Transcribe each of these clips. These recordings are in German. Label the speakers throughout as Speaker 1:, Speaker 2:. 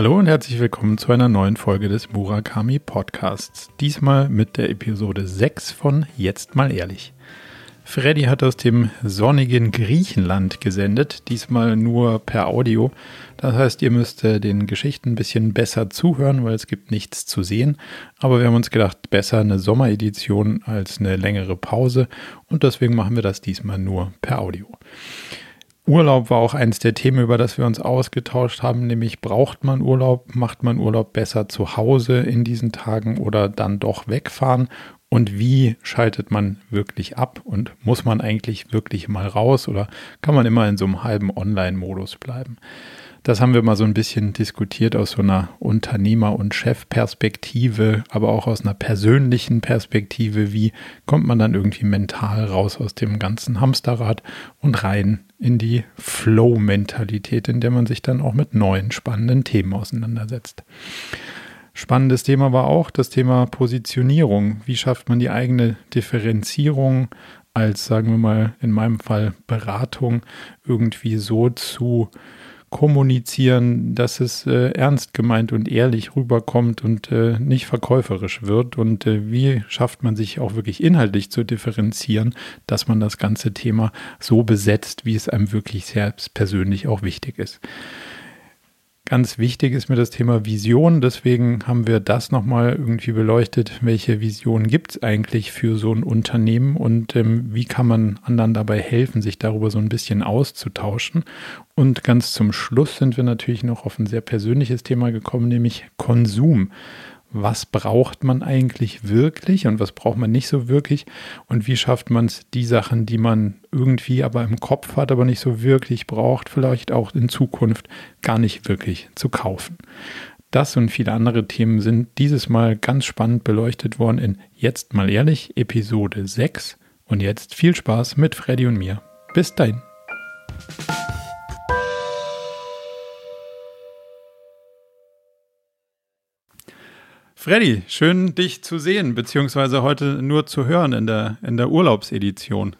Speaker 1: Hallo und herzlich willkommen zu einer neuen Folge des Murakami Podcasts. Diesmal mit der Episode 6 von Jetzt mal ehrlich. Freddy hat aus dem sonnigen Griechenland gesendet, diesmal nur per Audio. Das heißt, ihr müsst äh, den Geschichten ein bisschen besser zuhören, weil es gibt nichts zu sehen. Aber wir haben uns gedacht, besser eine Sommeredition als eine längere Pause und deswegen machen wir das diesmal nur per Audio. Urlaub war auch eines der Themen, über das wir uns ausgetauscht haben, nämlich braucht man Urlaub, macht man Urlaub besser zu Hause in diesen Tagen oder dann doch wegfahren und wie schaltet man wirklich ab und muss man eigentlich wirklich mal raus oder kann man immer in so einem halben Online-Modus bleiben? Das haben wir mal so ein bisschen diskutiert aus so einer Unternehmer- und Chefperspektive, aber auch aus einer persönlichen Perspektive. Wie kommt man dann irgendwie mental raus aus dem ganzen Hamsterrad und rein in die Flow-Mentalität, in der man sich dann auch mit neuen spannenden Themen auseinandersetzt? Spannendes Thema war auch das Thema Positionierung. Wie schafft man die eigene Differenzierung als, sagen wir mal, in meinem Fall Beratung irgendwie so zu kommunizieren, dass es äh, ernst gemeint und ehrlich rüberkommt und äh, nicht verkäuferisch wird? Und äh, wie schafft man sich auch wirklich inhaltlich zu differenzieren, dass man das ganze Thema so besetzt, wie es einem wirklich selbst persönlich auch wichtig ist? Ganz wichtig ist mir das Thema Vision. Deswegen haben wir das nochmal irgendwie beleuchtet. Welche Vision gibt es eigentlich für so ein Unternehmen und ähm, wie kann man anderen dabei helfen, sich darüber so ein bisschen auszutauschen? Und ganz zum Schluss sind wir natürlich noch auf ein sehr persönliches Thema gekommen, nämlich Konsum was braucht man eigentlich wirklich und was braucht man nicht so wirklich und wie schafft man es, die Sachen, die man irgendwie aber im Kopf hat, aber nicht so wirklich braucht, vielleicht auch in Zukunft gar nicht wirklich zu kaufen. Das und viele andere Themen sind dieses Mal ganz spannend beleuchtet worden in Jetzt mal ehrlich, Episode 6. Und jetzt viel Spaß mit Freddy und mir. Bis dahin. Freddy, schön dich zu sehen, beziehungsweise heute nur zu hören in der, in der Urlaubsedition.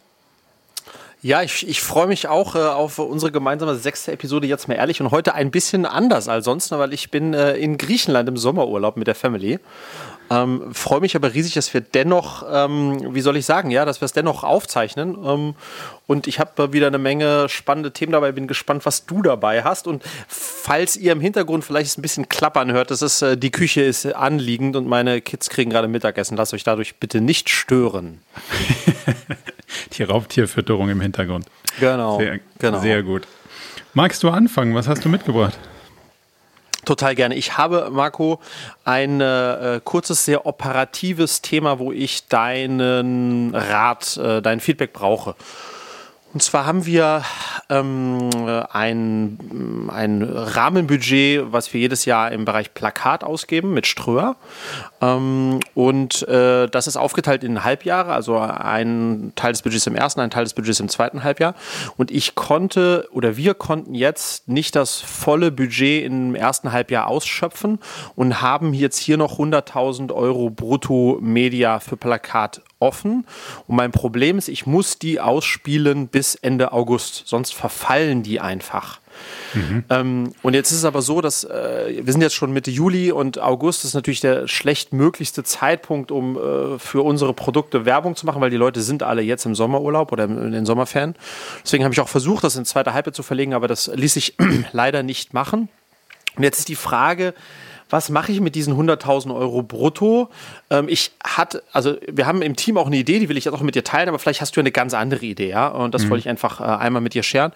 Speaker 2: Ja, ich, ich freue mich auch äh, auf unsere gemeinsame sechste Episode jetzt mal ehrlich und heute ein bisschen anders als sonst, weil ich bin äh, in Griechenland im Sommerurlaub mit der Family ähm, Freue mich aber riesig, dass wir dennoch, ähm, wie soll ich sagen, ja, dass wir es dennoch aufzeichnen. Ähm, und ich habe wieder eine Menge spannende Themen dabei. Bin gespannt, was du dabei hast. Und falls ihr im Hintergrund vielleicht ein bisschen klappern hört, das ist, äh, die Küche ist anliegend und meine Kids kriegen gerade Mittagessen. Lasst euch dadurch bitte nicht stören.
Speaker 1: die Raubtierfütterung im Hintergrund.
Speaker 2: Genau.
Speaker 1: Sehr,
Speaker 2: genau.
Speaker 1: sehr gut. Magst du anfangen? Was hast du mitgebracht?
Speaker 2: Total gerne. Ich habe, Marco, ein äh, kurzes, sehr operatives Thema, wo ich deinen Rat, äh, dein Feedback brauche. Und zwar haben wir ähm, ein, ein Rahmenbudget, was wir jedes Jahr im Bereich Plakat ausgeben mit Ströer. Ähm, und äh, das ist aufgeteilt in Halbjahre, also ein Teil des Budgets im ersten, ein Teil des Budgets im zweiten Halbjahr. Und ich konnte oder wir konnten jetzt nicht das volle Budget im ersten Halbjahr ausschöpfen und haben jetzt hier noch 100.000 Euro brutto Media für Plakat offen. Und mein Problem ist, ich muss die ausspielen bis Ende August, sonst verfallen die einfach. Mhm. Ähm, und jetzt ist es aber so, dass äh, wir sind jetzt schon Mitte Juli und August ist natürlich der schlechtmöglichste Zeitpunkt, um äh, für unsere Produkte Werbung zu machen, weil die Leute sind alle jetzt im Sommerurlaub oder in den Sommerferien. Deswegen habe ich auch versucht, das in zweite Halbzeit zu verlegen, aber das ließ sich leider nicht machen. Und jetzt ist die Frage, was mache ich mit diesen 100.000 Euro brutto? Ähm, ich hatte, also wir haben im Team auch eine Idee, die will ich jetzt auch mit dir teilen, aber vielleicht hast du eine ganz andere Idee, ja? Und das mhm. wollte ich einfach äh, einmal mit dir scheren.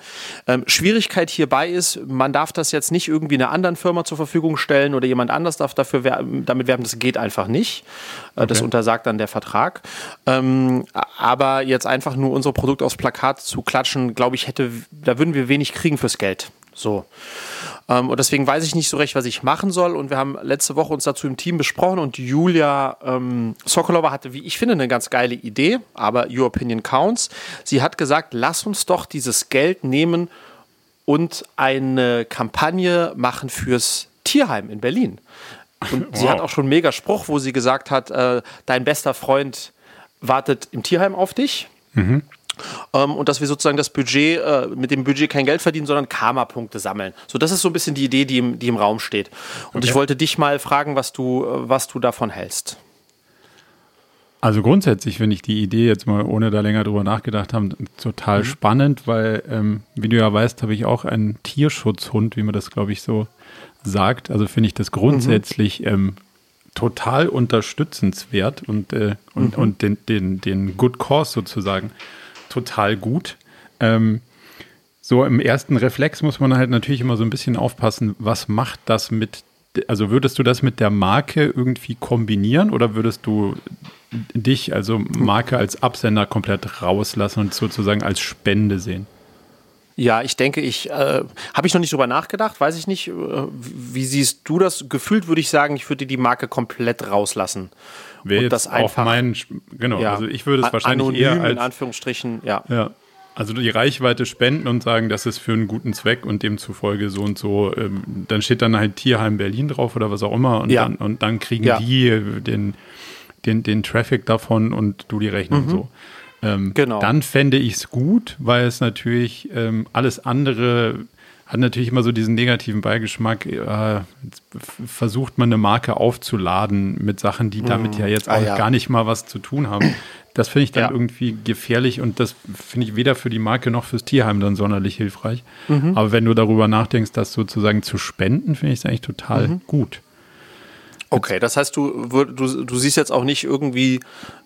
Speaker 2: Ähm, Schwierigkeit hierbei ist, man darf das jetzt nicht irgendwie einer anderen Firma zur Verfügung stellen oder jemand anders darf dafür werben, damit werben, das geht einfach nicht. Äh, okay. Das untersagt dann der Vertrag. Ähm, aber jetzt einfach nur unsere Produkte aufs Plakat zu klatschen, glaube ich, hätte, da würden wir wenig kriegen fürs Geld. So. Ähm, und deswegen weiß ich nicht so recht, was ich machen soll. Und wir haben letzte Woche uns dazu im Team besprochen und Julia ähm, Sokolova hatte, wie ich finde, eine ganz geile Idee, aber Your Opinion counts. Sie hat gesagt, lass uns doch dieses Geld nehmen und eine Kampagne machen fürs Tierheim in Berlin. Und wow. sie hat auch schon einen mega Spruch, wo sie gesagt hat, äh, dein bester Freund wartet im Tierheim auf dich. Mhm. Ähm, und dass wir sozusagen das Budget, äh, mit dem Budget kein Geld verdienen, sondern Karma-Punkte sammeln. So, das ist so ein bisschen die Idee, die im, die im Raum steht. Und okay. ich wollte dich mal fragen, was du, äh, was du davon hältst.
Speaker 1: Also grundsätzlich finde ich die Idee jetzt mal, ohne da länger drüber nachgedacht haben, total mhm. spannend, weil, ähm, wie du ja weißt, habe ich auch einen Tierschutzhund, wie man das, glaube ich, so sagt. Also finde ich das grundsätzlich mhm. ähm, total unterstützenswert und, äh, und, mhm. und den, den, den Good Cause sozusagen total gut. Ähm, so im ersten Reflex muss man halt natürlich immer so ein bisschen aufpassen, was macht das mit, also würdest du das mit der Marke irgendwie kombinieren oder würdest du dich, also Marke als Absender komplett rauslassen und sozusagen als Spende sehen?
Speaker 2: Ja, ich denke, ich äh, habe ich noch nicht drüber nachgedacht, weiß ich nicht. Äh, wie siehst du das? Gefühlt würde ich sagen, ich würde die Marke komplett rauslassen.
Speaker 1: Wäre das einfach, auf meinen, genau, ja, also ich würde es wahrscheinlich anonym, eher als,
Speaker 2: in Anführungsstrichen, ja.
Speaker 1: ja. Also die Reichweite spenden und sagen, das ist für einen guten Zweck und demzufolge so und so. Ähm, dann steht dann halt Tierheim Berlin drauf oder was auch immer und, ja. dann, und dann kriegen ja. die den, den, den Traffic davon und du die Rechnung mhm. so. Ähm, genau. Dann fände ich es gut, weil es natürlich ähm, alles andere hat natürlich immer so diesen negativen Beigeschmack. Äh, versucht man eine Marke aufzuladen mit Sachen, die damit mhm. ja jetzt ah, auch ah, ja. gar nicht mal was zu tun haben. Das finde ich dann ja. irgendwie gefährlich und das finde ich weder für die Marke noch fürs Tierheim dann sonderlich hilfreich. Mhm. Aber wenn du darüber nachdenkst, das sozusagen zu spenden, finde ich es eigentlich total mhm. gut.
Speaker 2: Okay, das heißt, du, du, du siehst jetzt auch nicht irgendwie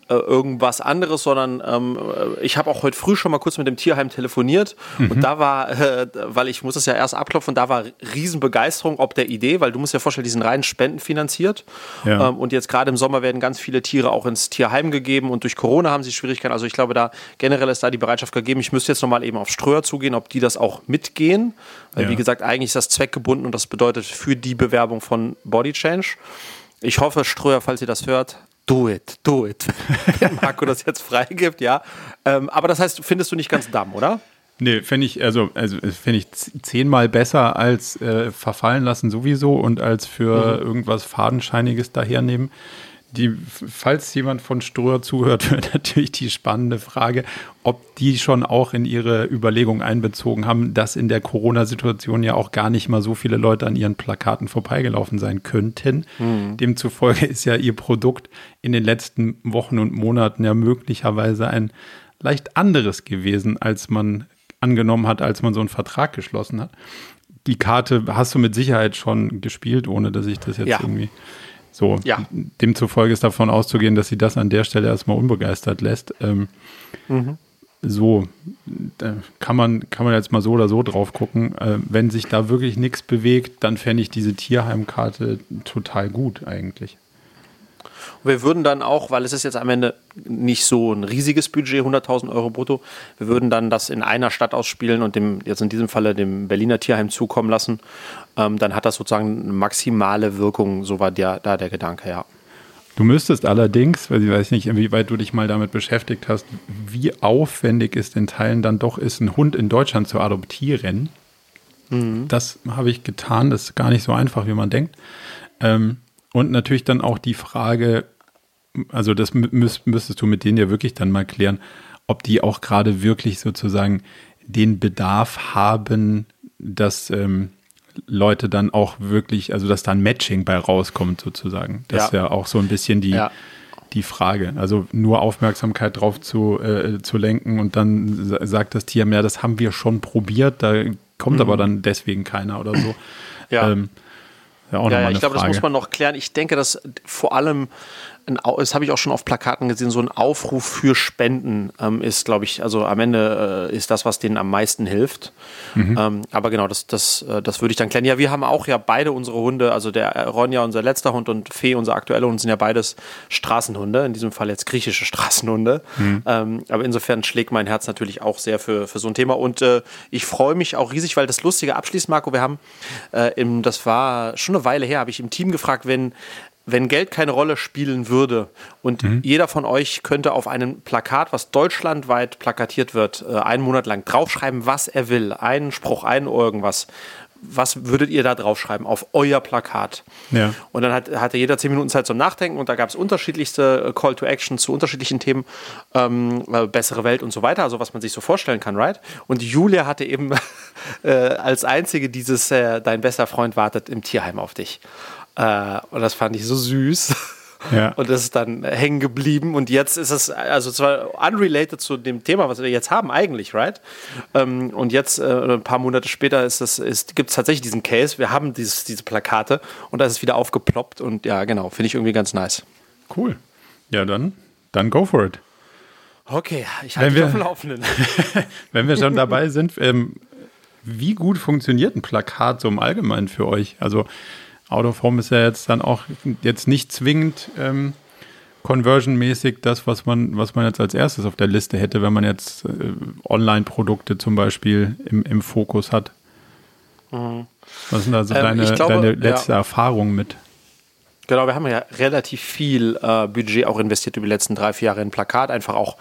Speaker 2: äh, irgendwas anderes, sondern ähm, äh, ich habe auch heute früh schon mal kurz mit dem Tierheim telefoniert mhm. und da war, äh, weil ich muss es ja erst abklopfen, da war Riesenbegeisterung ob der Idee, weil du musst ja vorstellen, die sind rein spendenfinanziert ja. ähm, und jetzt gerade im Sommer werden ganz viele Tiere auch ins Tierheim gegeben und durch Corona haben sie Schwierigkeiten. Also ich glaube, da generell ist da die Bereitschaft gegeben. Ich müsste jetzt nochmal eben auf Ströer zugehen, ob die das auch mitgehen, weil ja. wie gesagt, eigentlich ist das zweckgebunden und das bedeutet für die Bewerbung von Body Change. Ich hoffe, Ströer, falls ihr das hört, do it, do it. Wenn Marco das jetzt freigibt, ja. Ähm, aber das heißt, findest du nicht ganz dumm, oder?
Speaker 1: Nee, finde ich, also, also finde ich zehnmal besser als äh, verfallen lassen sowieso und als für mhm. irgendwas Fadenscheiniges dahernehmen die, falls jemand von Ströer zuhört, wird natürlich die spannende Frage, ob die schon auch in ihre Überlegung einbezogen haben, dass in der Corona-Situation ja auch gar nicht mal so viele Leute an ihren Plakaten vorbeigelaufen sein könnten. Mhm. Demzufolge ist ja ihr Produkt in den letzten Wochen und Monaten ja möglicherweise ein leicht anderes gewesen, als man angenommen hat, als man so einen Vertrag geschlossen hat. Die Karte hast du mit Sicherheit schon gespielt, ohne dass ich das jetzt ja. irgendwie so, ja. demzufolge ist davon auszugehen, dass sie das an der Stelle erstmal unbegeistert lässt. Ähm, mhm. So, da kann man, kann man jetzt mal so oder so drauf gucken. Äh, wenn sich da wirklich nichts bewegt, dann fände ich diese Tierheimkarte total gut eigentlich.
Speaker 2: Und wir würden dann auch, weil es ist jetzt am Ende nicht so ein riesiges Budget, 100.000 Euro brutto, wir würden dann das in einer Stadt ausspielen und dem, jetzt in diesem Falle dem Berliner Tierheim zukommen lassen. Ähm, dann hat das sozusagen eine maximale Wirkung, so war der, da der Gedanke, ja.
Speaker 1: Du müsstest allerdings, weil ich weiß nicht, inwieweit du dich mal damit beschäftigt hast, wie aufwendig es in Teilen dann doch ist, einen Hund in Deutschland zu adoptieren. Mhm. Das habe ich getan. Das ist gar nicht so einfach, wie man denkt. Ähm, und natürlich dann auch die Frage, also das müsst, müsstest du mit denen ja wirklich dann mal klären, ob die auch gerade wirklich sozusagen den Bedarf haben, dass ähm, Leute dann auch wirklich, also dass da ein Matching bei rauskommt sozusagen. Das ja. ist ja auch so ein bisschen die, ja. die Frage. Also nur Aufmerksamkeit drauf zu, äh, zu lenken und dann sagt das Tier, ja, das haben wir schon probiert, da kommt mhm. aber dann deswegen keiner oder so. Ja. Ähm,
Speaker 2: ja, ja, ja ich glaube, das muss man noch klären. Ich denke, dass vor allem ein, das habe ich auch schon auf Plakaten gesehen, so ein Aufruf für Spenden ähm, ist, glaube ich, also am Ende äh, ist das, was denen am meisten hilft. Mhm. Ähm, aber genau, das, das, äh, das würde ich dann klären. Ja, wir haben auch ja beide unsere Hunde, also der Ronja, unser letzter Hund und Fee, unser aktueller Hund, sind ja beides Straßenhunde, in diesem Fall jetzt griechische Straßenhunde. Mhm. Ähm, aber insofern schlägt mein Herz natürlich auch sehr für, für so ein Thema. Und äh, ich freue mich auch riesig, weil das Lustige abschließt, Marco, wir haben, äh, im, das war schon eine Weile her, habe ich im Team gefragt, wenn wenn Geld keine Rolle spielen würde und mhm. jeder von euch könnte auf einem Plakat, was deutschlandweit plakatiert wird, äh, einen Monat lang draufschreiben, was er will, einen Spruch, einen irgendwas. was würdet ihr da draufschreiben auf euer Plakat?
Speaker 1: Ja.
Speaker 2: Und dann hat, hatte jeder zehn Minuten Zeit zum Nachdenken und da gab es unterschiedlichste äh, Call to Action zu unterschiedlichen Themen, ähm, äh, bessere Welt und so weiter, also was man sich so vorstellen kann, right? Und Julia hatte eben äh, als einzige dieses äh, Dein bester Freund wartet im Tierheim auf dich. Äh, und das fand ich so süß.
Speaker 1: Ja.
Speaker 2: Und das ist dann hängen geblieben. Und jetzt ist es, also zwar unrelated zu dem Thema, was wir jetzt haben, eigentlich, right? Ähm, und jetzt, äh, ein paar Monate später, ist ist, gibt es tatsächlich diesen Case. Wir haben dieses, diese Plakate und da ist es wieder aufgeploppt. Und ja, genau, finde ich irgendwie ganz nice.
Speaker 1: Cool. Ja, dann, dann go for it.
Speaker 2: Okay, ich halte
Speaker 1: wir-
Speaker 2: auf dem Laufenden.
Speaker 1: Wenn wir schon dabei sind, ähm, wie gut funktioniert ein Plakat so im Allgemeinen für euch? Also Out of Home ist ja jetzt dann auch jetzt nicht zwingend ähm, conversionmäßig das, was man, was man jetzt als erstes auf der Liste hätte, wenn man jetzt äh, Online-Produkte zum Beispiel im, im Fokus hat. Was sind also
Speaker 2: Ähm,
Speaker 1: deine,
Speaker 2: glaube,
Speaker 1: deine letzte Erfahrung mit?
Speaker 2: Genau, wir haben ja relativ viel äh, Budget auch investiert über die letzten drei, vier Jahre in Plakat. Einfach auch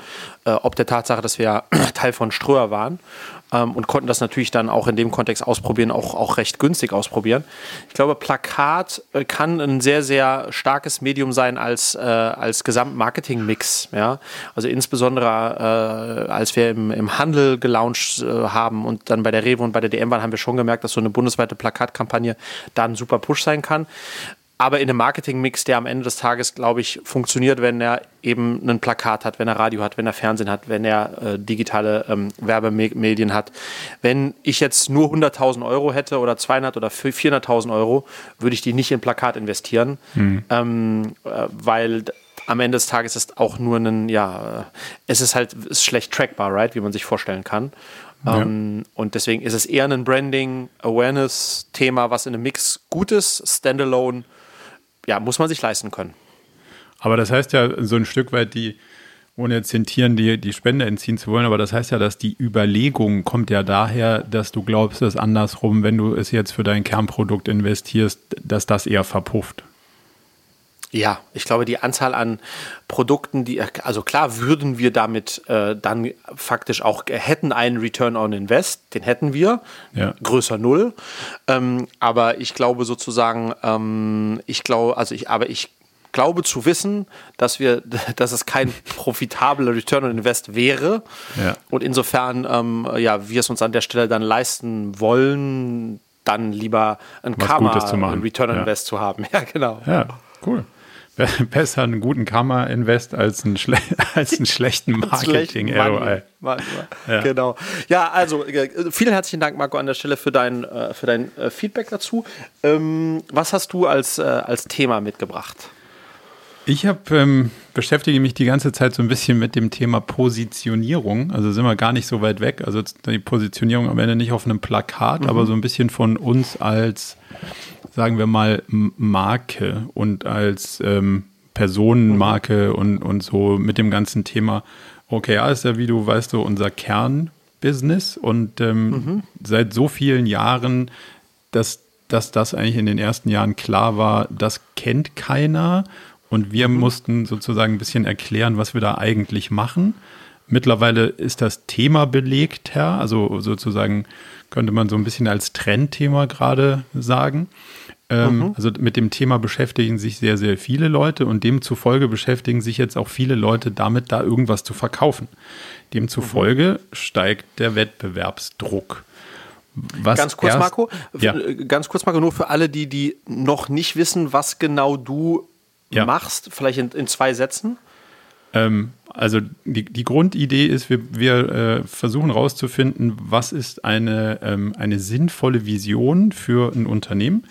Speaker 2: äh, ob der Tatsache, dass wir ja Teil von Ströer waren ähm, und konnten das natürlich dann auch in dem Kontext ausprobieren, auch, auch recht günstig ausprobieren. Ich glaube, Plakat äh, kann ein sehr, sehr starkes Medium sein als, äh, als Gesamtmarketing-Mix. Ja? Also insbesondere äh, als wir im, im Handel gelauncht äh, haben und dann bei der Rewe und bei der DM waren, haben wir schon gemerkt, dass so eine bundesweite Plakatkampagne da ein super Push sein kann aber in einem Marketingmix, der am Ende des Tages, glaube ich, funktioniert, wenn er eben ein Plakat hat, wenn er Radio hat, wenn er Fernsehen hat, wenn er äh, digitale ähm, Werbemedien hat. Wenn ich jetzt nur 100.000 Euro hätte oder 200 oder 400.000 Euro, würde ich die nicht in Plakat investieren, ähm, äh, weil am Ende des Tages ist auch nur ein, ja, äh, es ist halt ist schlecht trackbar, right, wie man sich vorstellen kann.
Speaker 1: Ja.
Speaker 2: Ähm, und deswegen ist es eher ein Branding, Awareness-Thema, was in einem Mix gut ist, standalone, ja, muss man sich leisten können.
Speaker 1: Aber das heißt ja so ein Stück weit die, ohne jetzt den Tieren die, die Spende entziehen zu wollen, aber das heißt ja, dass die Überlegung kommt ja daher, dass du glaubst, dass andersrum, wenn du es jetzt für dein Kernprodukt investierst, dass das eher verpufft.
Speaker 2: Ja, ich glaube, die Anzahl an Produkten, die, also klar würden wir damit äh, dann faktisch auch, hätten einen Return on Invest, den hätten wir,
Speaker 1: Ja.
Speaker 2: größer Null. Ähm, aber ich glaube sozusagen, ähm, ich glaube, also ich, aber ich glaube zu wissen, dass wir, dass es kein profitabler Return on Invest wäre.
Speaker 1: Ja.
Speaker 2: Und insofern, ähm, ja, wir es uns an der Stelle dann leisten wollen, dann lieber ein
Speaker 1: Was
Speaker 2: Karma. Return on
Speaker 1: Ja.
Speaker 2: Invest zu haben. Ja, genau.
Speaker 1: Ja, cool. Be- Besser einen guten Karma-Invest als einen, als einen schlechten Marketing-ROI. Ja.
Speaker 2: Genau. Ja, also äh, vielen herzlichen Dank, Marco, an der Stelle für dein, äh, für dein äh, Feedback dazu. Ähm, was hast du als, als Thema mitgebracht?
Speaker 1: Ich hab, ähm, beschäftige mich die ganze Zeit so ein bisschen mit dem Thema Positionierung. Also sind wir gar nicht so weit weg. Also die Positionierung am Ende nicht auf einem Plakat,
Speaker 2: Mhm.
Speaker 1: aber so ein bisschen von uns als, sagen wir mal, Marke und als ähm, Personenmarke und, und so mit dem ganzen Thema. OKR ist ja, wie du weißt, so unser Kernbusiness und ähm, seit so vielen Jahren, dass, dass das eigentlich in den ersten Jahren klar war, das kennt keiner und wir mussten sozusagen ein bisschen erklären, was wir da eigentlich machen. Mittlerweile ist das Thema belegt, Herr, also sozusagen könnte man so ein bisschen als Trendthema gerade sagen. Ähm, Also mit dem Thema beschäftigen sich sehr, sehr viele Leute und demzufolge beschäftigen sich jetzt auch viele Leute damit, da irgendwas zu verkaufen. Demzufolge steigt der Wettbewerbsdruck. Was
Speaker 2: Ganz kurz,
Speaker 1: erst-
Speaker 2: Marco.
Speaker 1: Ja.
Speaker 2: Äh, Ganz kurz, Marco, nur für alle, die, die noch nicht wissen, was genau du
Speaker 1: Ja.
Speaker 2: machst, vielleicht in, in zwei Sätzen.
Speaker 1: Ähm, also die, die Grundidee ist, wir, wir äh, versuchen herauszufinden, was ist eine, ähm, eine sinnvolle Vision für ein Unternehmen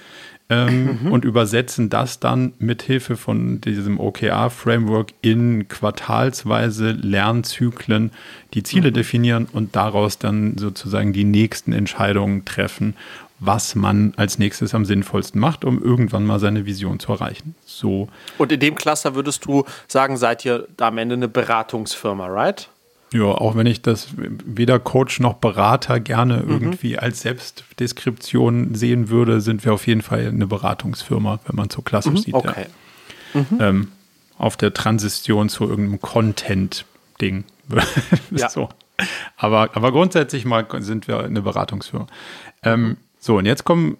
Speaker 1: ähm, und übersetzen das dann mit Hilfe von diesem OKR-Framework in quartalsweise Lernzyklen, die Ziele definieren und daraus dann sozusagen die nächsten Entscheidungen treffen, was man als nächstes am sinnvollsten macht, um irgendwann mal seine Vision zu erreichen. So
Speaker 2: Und in dem Cluster würdest du sagen, seid ihr da am Ende eine Beratungsfirma, right?
Speaker 1: Ja, auch wenn ich das weder Coach noch Berater gerne
Speaker 2: Mhm.
Speaker 1: irgendwie als Selbstdeskription sehen würde, sind wir auf jeden Fall eine Beratungsfirma, wenn man so klassisch sieht.
Speaker 2: Mhm. Okay.
Speaker 1: Ja. Ähm, auf der Transition zu irgendeinem Content-Ding.
Speaker 2: Ja.
Speaker 1: so. aber, aber grundsätzlich mal sind wir eine Beratungsfirma. Ähm, So, und jetzt kommen,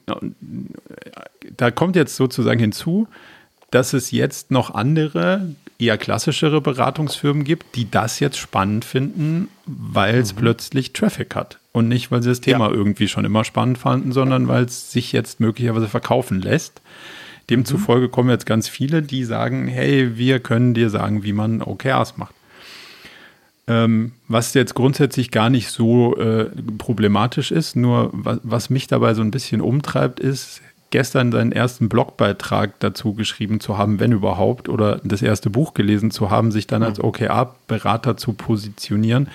Speaker 1: da kommt jetzt sozusagen hinzu, dass es jetzt noch andere, eher klassischere Beratungsfirmen gibt, die das jetzt spannend finden, weil es mhm. plötzlich Traffic hat. Und nicht, weil sie das Thema ja. irgendwie schon immer spannend fanden, sondern weil es sich jetzt möglicherweise verkaufen lässt. Demzufolge kommen jetzt ganz viele, die sagen, hey, wir können dir sagen, wie man OKRs macht. Ähm, was jetzt grundsätzlich gar nicht so äh, problematisch ist, nur was, was, mich dabei so ein bisschen umtreibt, ist, gestern seinen ersten Blogbeitrag dazu geschrieben zu haben, wenn überhaupt, oder das erste Buch gelesen zu haben, sich dann als OKR-Berater zu positionieren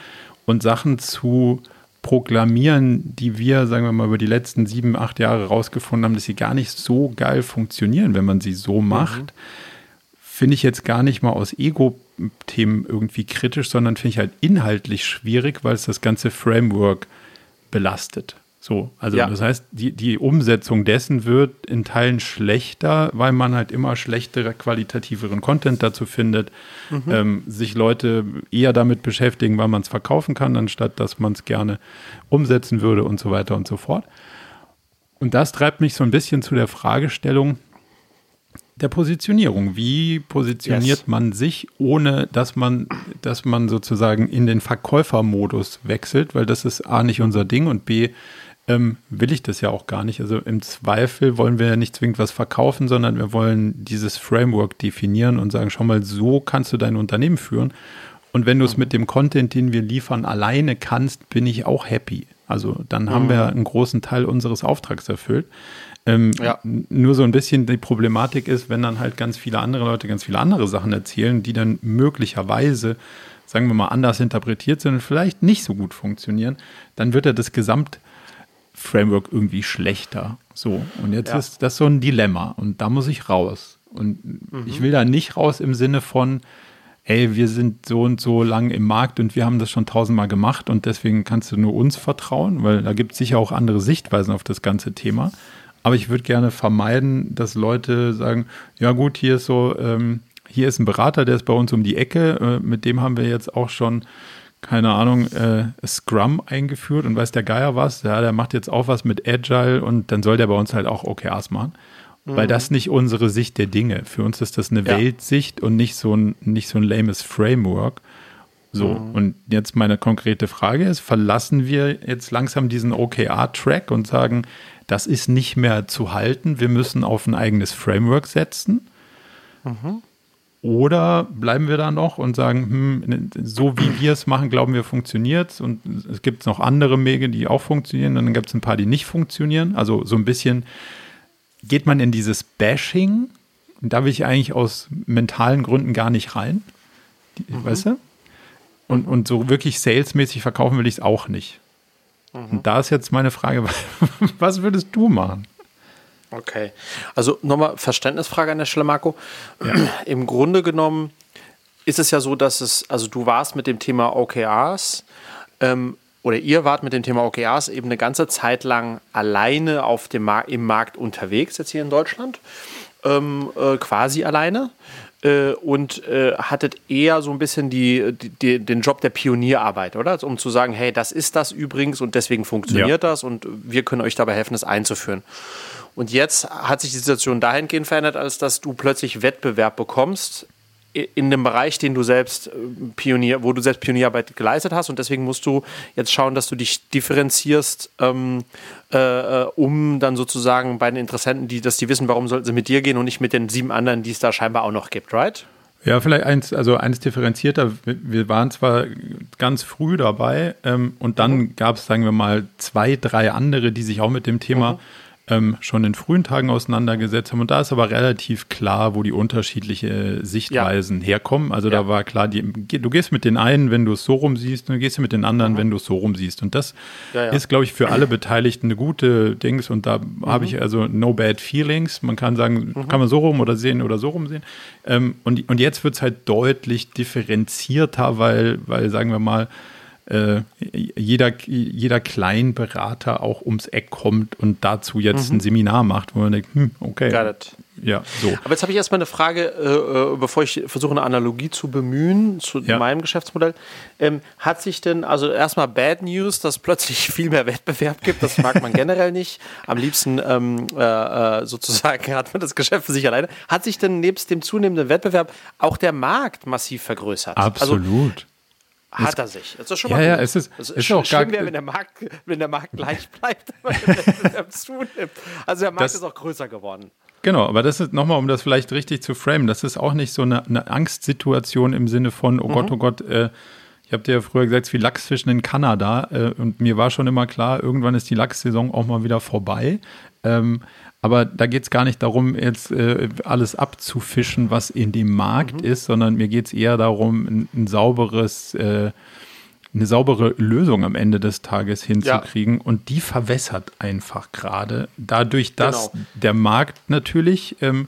Speaker 1: und Sachen zu proklamieren, die wir, sagen wir mal, über die letzten sieben, acht Jahre rausgefunden haben, dass sie gar nicht so geil funktionieren, wenn man sie so mhm. macht, mhm. Finde ich jetzt gar nicht mal aus Ego-Themen irgendwie kritisch, sondern finde ich halt inhaltlich schwierig, weil es das ganze Framework belastet. So, also ja. das heißt, die, die Umsetzung dessen wird in Teilen schlechter, weil man halt immer schlechtere, qualitativeren Content dazu findet, mhm. ähm, sich Leute eher damit beschäftigen, weil man es verkaufen kann, anstatt dass man es gerne umsetzen würde und so weiter und so fort. Und das treibt mich so ein bisschen zu der Fragestellung der Positionierung. Wie positioniert yes. man sich, ohne dass man, dass man sozusagen in den Verkäufermodus wechselt, weil das ist A nicht unser Ding und B ähm, will ich das ja auch gar nicht. Also im Zweifel wollen wir ja nicht zwingend was verkaufen, sondern wir wollen dieses Framework definieren und sagen, schau mal, so kannst du dein Unternehmen führen. Und wenn du es mit dem Content, den wir liefern, alleine kannst, bin ich auch happy. Also dann haben wir mhm. einen großen Teil unseres Auftrags erfüllt. Ähm, ja. Nur so ein bisschen die Problematik ist, wenn dann halt ganz viele andere Leute ganz viele andere Sachen erzählen, die dann möglicherweise, sagen wir mal, anders interpretiert sind und vielleicht nicht so gut funktionieren, dann wird ja das Gesamt Framework irgendwie schlechter. So, und jetzt ja. ist das so ein Dilemma und da muss ich raus. Und mhm. ich will da nicht raus im Sinne von, ey, wir sind so und so lang im Markt und wir haben das schon tausendmal gemacht und deswegen kannst du nur uns vertrauen, weil da gibt es sicher auch andere Sichtweisen auf das ganze Thema. Aber ich würde gerne vermeiden, dass Leute sagen, ja gut, hier ist so, ähm, hier ist ein Berater, der ist bei uns um die Ecke, äh, mit dem haben wir jetzt auch schon keine Ahnung, äh, Scrum eingeführt und weiß der Geier was, ja, der macht jetzt auch was mit Agile und dann soll der bei uns halt auch OKRs machen. Mhm. Weil das nicht unsere Sicht der Dinge. Für uns ist das eine ja. Weltsicht und nicht so ein, nicht so ein lames Framework. So, mhm. und jetzt meine konkrete Frage ist, verlassen wir jetzt langsam diesen OKR-Track und sagen, das ist nicht mehr zu halten, wir müssen auf ein eigenes Framework setzen? Mhm. Oder bleiben wir da noch und sagen, hm, so wie wir es machen, glauben wir, funktioniert es. Und es gibt noch andere Wege, die auch funktionieren. Und dann gibt es ein paar, die nicht funktionieren. Also so ein bisschen geht man in dieses Bashing. Da will ich eigentlich aus mentalen Gründen gar nicht rein. Mhm. Weißt du? Und, und so wirklich salesmäßig verkaufen will ich es auch nicht. Mhm. Und da ist jetzt meine Frage, was würdest du machen?
Speaker 2: Okay. Also nochmal Verständnisfrage an der Stelle, Marco. Ja. Im Grunde genommen ist es ja so, dass es, also du warst mit dem Thema OKRs ähm, oder ihr wart mit dem Thema OKRs eben eine ganze Zeit lang alleine auf dem Mar im Markt unterwegs, jetzt hier in Deutschland, ähm, äh, quasi alleine. Äh, und äh, hattet eher so ein bisschen die, die, den Job der Pionierarbeit, oder? Also, um zu sagen, hey, das ist das übrigens und deswegen funktioniert ja. das und wir können euch dabei helfen, das einzuführen. Und jetzt hat sich die Situation dahingehend verändert, als dass du plötzlich Wettbewerb bekommst in dem Bereich, den du selbst äh, Pionier, wo du selbst Pionierarbeit geleistet hast und deswegen musst du jetzt schauen, dass du dich differenzierst, ähm, äh, äh, um dann sozusagen bei den Interessenten, die, dass die wissen, warum sollten sie mit dir gehen und nicht mit den sieben anderen, die es da scheinbar auch noch gibt, right?
Speaker 1: Ja, vielleicht eins, also eins differenzierter. Wir waren zwar ganz früh dabei ähm, und dann mhm. gab es, sagen wir mal, zwei, drei andere, die sich auch mit dem Thema mhm ähm, schon in frühen Tagen auseinandergesetzt haben. Und da ist aber relativ klar, wo die unterschiedlichen Sichtweisen ja. herkommen. Also ja. da war klar, die, du gehst mit den einen, wenn du es so rum siehst, und du gehst mit den anderen, mhm. wenn du es so rum siehst. Und das ja, ist, glaube ich, für alle Beteiligten eine gute Dings. Und da mhm. habe ich also no bad feelings. Man kann sagen, mhm. kann man so rum oder sehen oder so rum sehen. Ähm, und, und jetzt wird es halt deutlich differenzierter, weil, weil sagen wir mal, äh, jeder, jeder Kleinberater auch ums Eck kommt und dazu jetzt mhm. ein Seminar macht, wo man denkt, hm, okay, ja, so.
Speaker 2: Aber jetzt habe ich erstmal eine Frage, äh, äh, bevor ich versuche, eine Analogie zu bemühen zu ja. meinem Geschäftsmodell. Ähm, hat sich denn, also erstmal Bad News, dass plötzlich viel mehr Wettbewerb gibt, das mag man generell nicht. Am liebsten ähm, äh, äh, sozusagen hat man das Geschäft für sich alleine. Hat sich denn nebst dem zunehmenden Wettbewerb auch der Markt massiv vergrößert?
Speaker 1: Also Absolut. Also,
Speaker 2: hat er sich. Das ist schon
Speaker 1: ja,
Speaker 2: mal
Speaker 1: ja, es ist, es ist auch
Speaker 2: schlimm wäre, wenn der Markt, wenn der Markt gleich bleibt, Also der Markt das, ist auch größer geworden.
Speaker 1: Genau, aber das ist nochmal, um das vielleicht richtig zu framen, das ist auch nicht so eine, eine Angstsituation im Sinne von, oh mhm. Gott, oh Gott, äh, ich habe dir ja früher gesagt, es ist wie Lachsfischen in Kanada äh, und mir war schon immer klar, irgendwann ist die Lachssaison auch mal wieder vorbei. Ähm, aber da geht es gar nicht darum, jetzt äh, alles abzufischen, was in dem Markt mhm. ist, sondern mir geht es eher darum, ein, ein sauberes äh, eine saubere Lösung am Ende des Tages hinzukriegen. Ja. Und die verwässert einfach gerade. Dadurch, dass genau. der Markt natürlich ähm,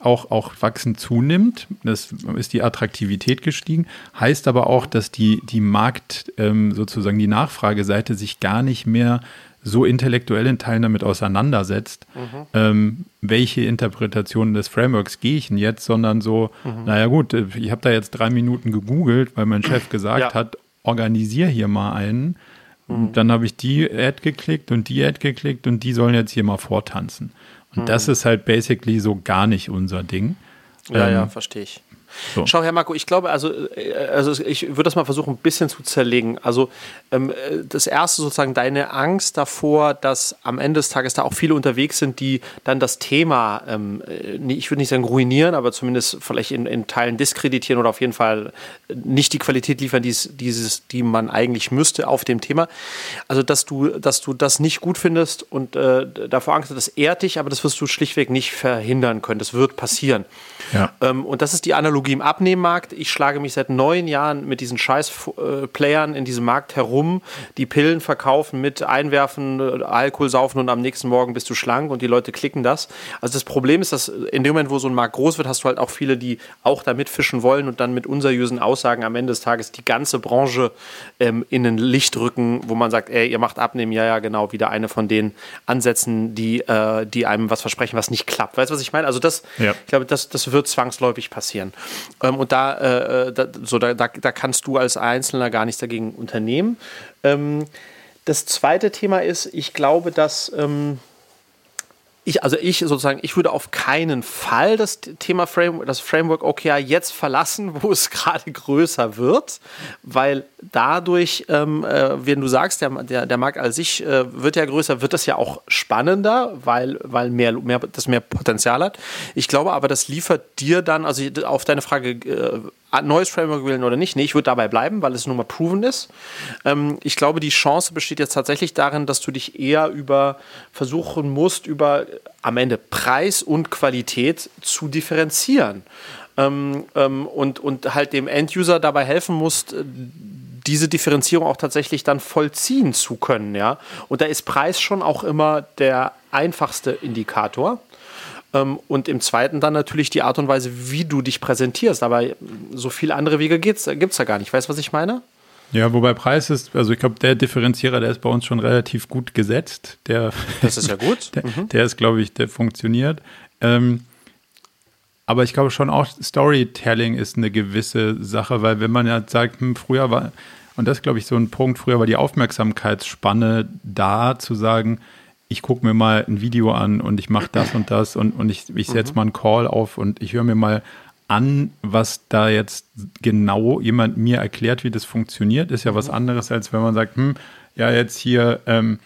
Speaker 1: auch, auch wachsend zunimmt, das ist die Attraktivität gestiegen, heißt aber auch, dass die, die Markt, ähm, sozusagen die Nachfrageseite sich gar nicht mehr so intellektuell in Teilen damit auseinandersetzt, mhm. ähm, welche Interpretationen des Frameworks gehe ich denn jetzt, sondern so, mhm. naja gut, ich habe da jetzt drei Minuten gegoogelt, weil mein Chef gesagt ja. hat, organisiere hier mal einen. Und mhm. dann habe ich die Ad geklickt und die Ad geklickt und die sollen jetzt hier mal vortanzen. Und mhm. das ist halt basically so gar nicht unser Ding.
Speaker 2: Ja, ähm, ja, verstehe ich. So. Schau, Herr Marco, ich glaube, also, äh, also ich würde das mal versuchen, ein bisschen zu zerlegen. Also ähm, das erste sozusagen deine Angst davor, dass am Ende des Tages da auch viele unterwegs sind, die dann das Thema, ähm, äh, ich würde nicht sagen ruinieren, aber zumindest vielleicht in, in, Teilen diskreditieren oder auf jeden Fall nicht die Qualität liefern, die's, dieses, die man eigentlich müsste auf dem Thema. Also dass du, dass du das nicht gut findest und äh, davor Angst hast, das ehrt dich, aber das wirst du schlichtweg nicht verhindern können. Das wird passieren. Ja. Ähm, und das ist die Analogie im Abnehmmarkt. Ich schlage mich seit neun Jahren mit diesen Scheiß-Playern in diesem Markt herum, die Pillen verkaufen mit Einwerfen, Alkohol saufen und am nächsten Morgen bist du schlank und die Leute klicken das. Also das Problem ist, dass in dem Moment, wo so ein Markt groß wird, hast du halt auch viele, die auch da mitfischen wollen und dann mit unseriösen Aussagen am Ende des Tages die ganze Branche ähm, in ein Licht rücken, wo man sagt, ey, ihr macht abnehmen, ja, ja, genau, wieder eine von den Ansätzen, die, äh, die einem was versprechen, was nicht klappt. Weißt du, was ich meine? Also das, ja. ich glaube, das, das wird zwangsläufig passieren. Ähm, und da, äh, äh, da, so, da, da, da, kannst du als Einzelner gar nichts dagegen unternehmen. Ähm, das zweite Thema ist, ich glaube, dass ähm, ich, also ich sozusagen, ich würde auf keinen Fall das Thema Frame, das Framework OKR jetzt verlassen, wo es gerade größer wird, weil dadurch, ähm, äh, wenn du sagst, der, der, der Markt als sich äh, wird ja größer, wird das ja auch spannender, weil, weil mehr, mehr, das mehr Potenzial hat. Ich glaube aber, das liefert dir dann, also auf deine Frage, äh, neues Framework wählen oder nicht. Nee, ich würde dabei bleiben, weil es nun mal proven ist. Ähm, ich glaube, die Chance besteht jetzt tatsächlich darin, dass du dich eher über versuchen musst, über am Ende Preis und Qualität zu differenzieren. Ähm, ähm, und, und halt dem End-User dabei helfen musst, diese Differenzierung auch tatsächlich dann vollziehen zu können, ja. Und da ist Preis schon auch immer der einfachste Indikator. Ähm, und im zweiten dann natürlich die Art und Weise, wie du dich präsentierst. Aber so viele andere Wege gibt es da gar nicht. Weißt du, was ich meine?
Speaker 1: Ja, wobei Preis ist, also ich glaube, der Differenzierer, der ist bei uns schon relativ gut gesetzt. Der,
Speaker 2: das ist ja gut.
Speaker 1: der, mhm. der ist, glaube ich, der funktioniert. Ähm, aber ich glaube schon auch, Storytelling ist eine gewisse Sache, weil wenn man ja sagt, hm, früher war, und das ist, glaube ich, so ein Punkt, früher war die Aufmerksamkeitsspanne da, zu sagen, ich gucke mir mal ein Video an und ich mache das und das und, und ich, ich setze mhm. mal einen Call auf und ich höre mir mal an, was da jetzt genau jemand mir erklärt, wie das funktioniert, ist ja was mhm. anderes, als wenn man sagt, hm, ja, jetzt hier, ähm,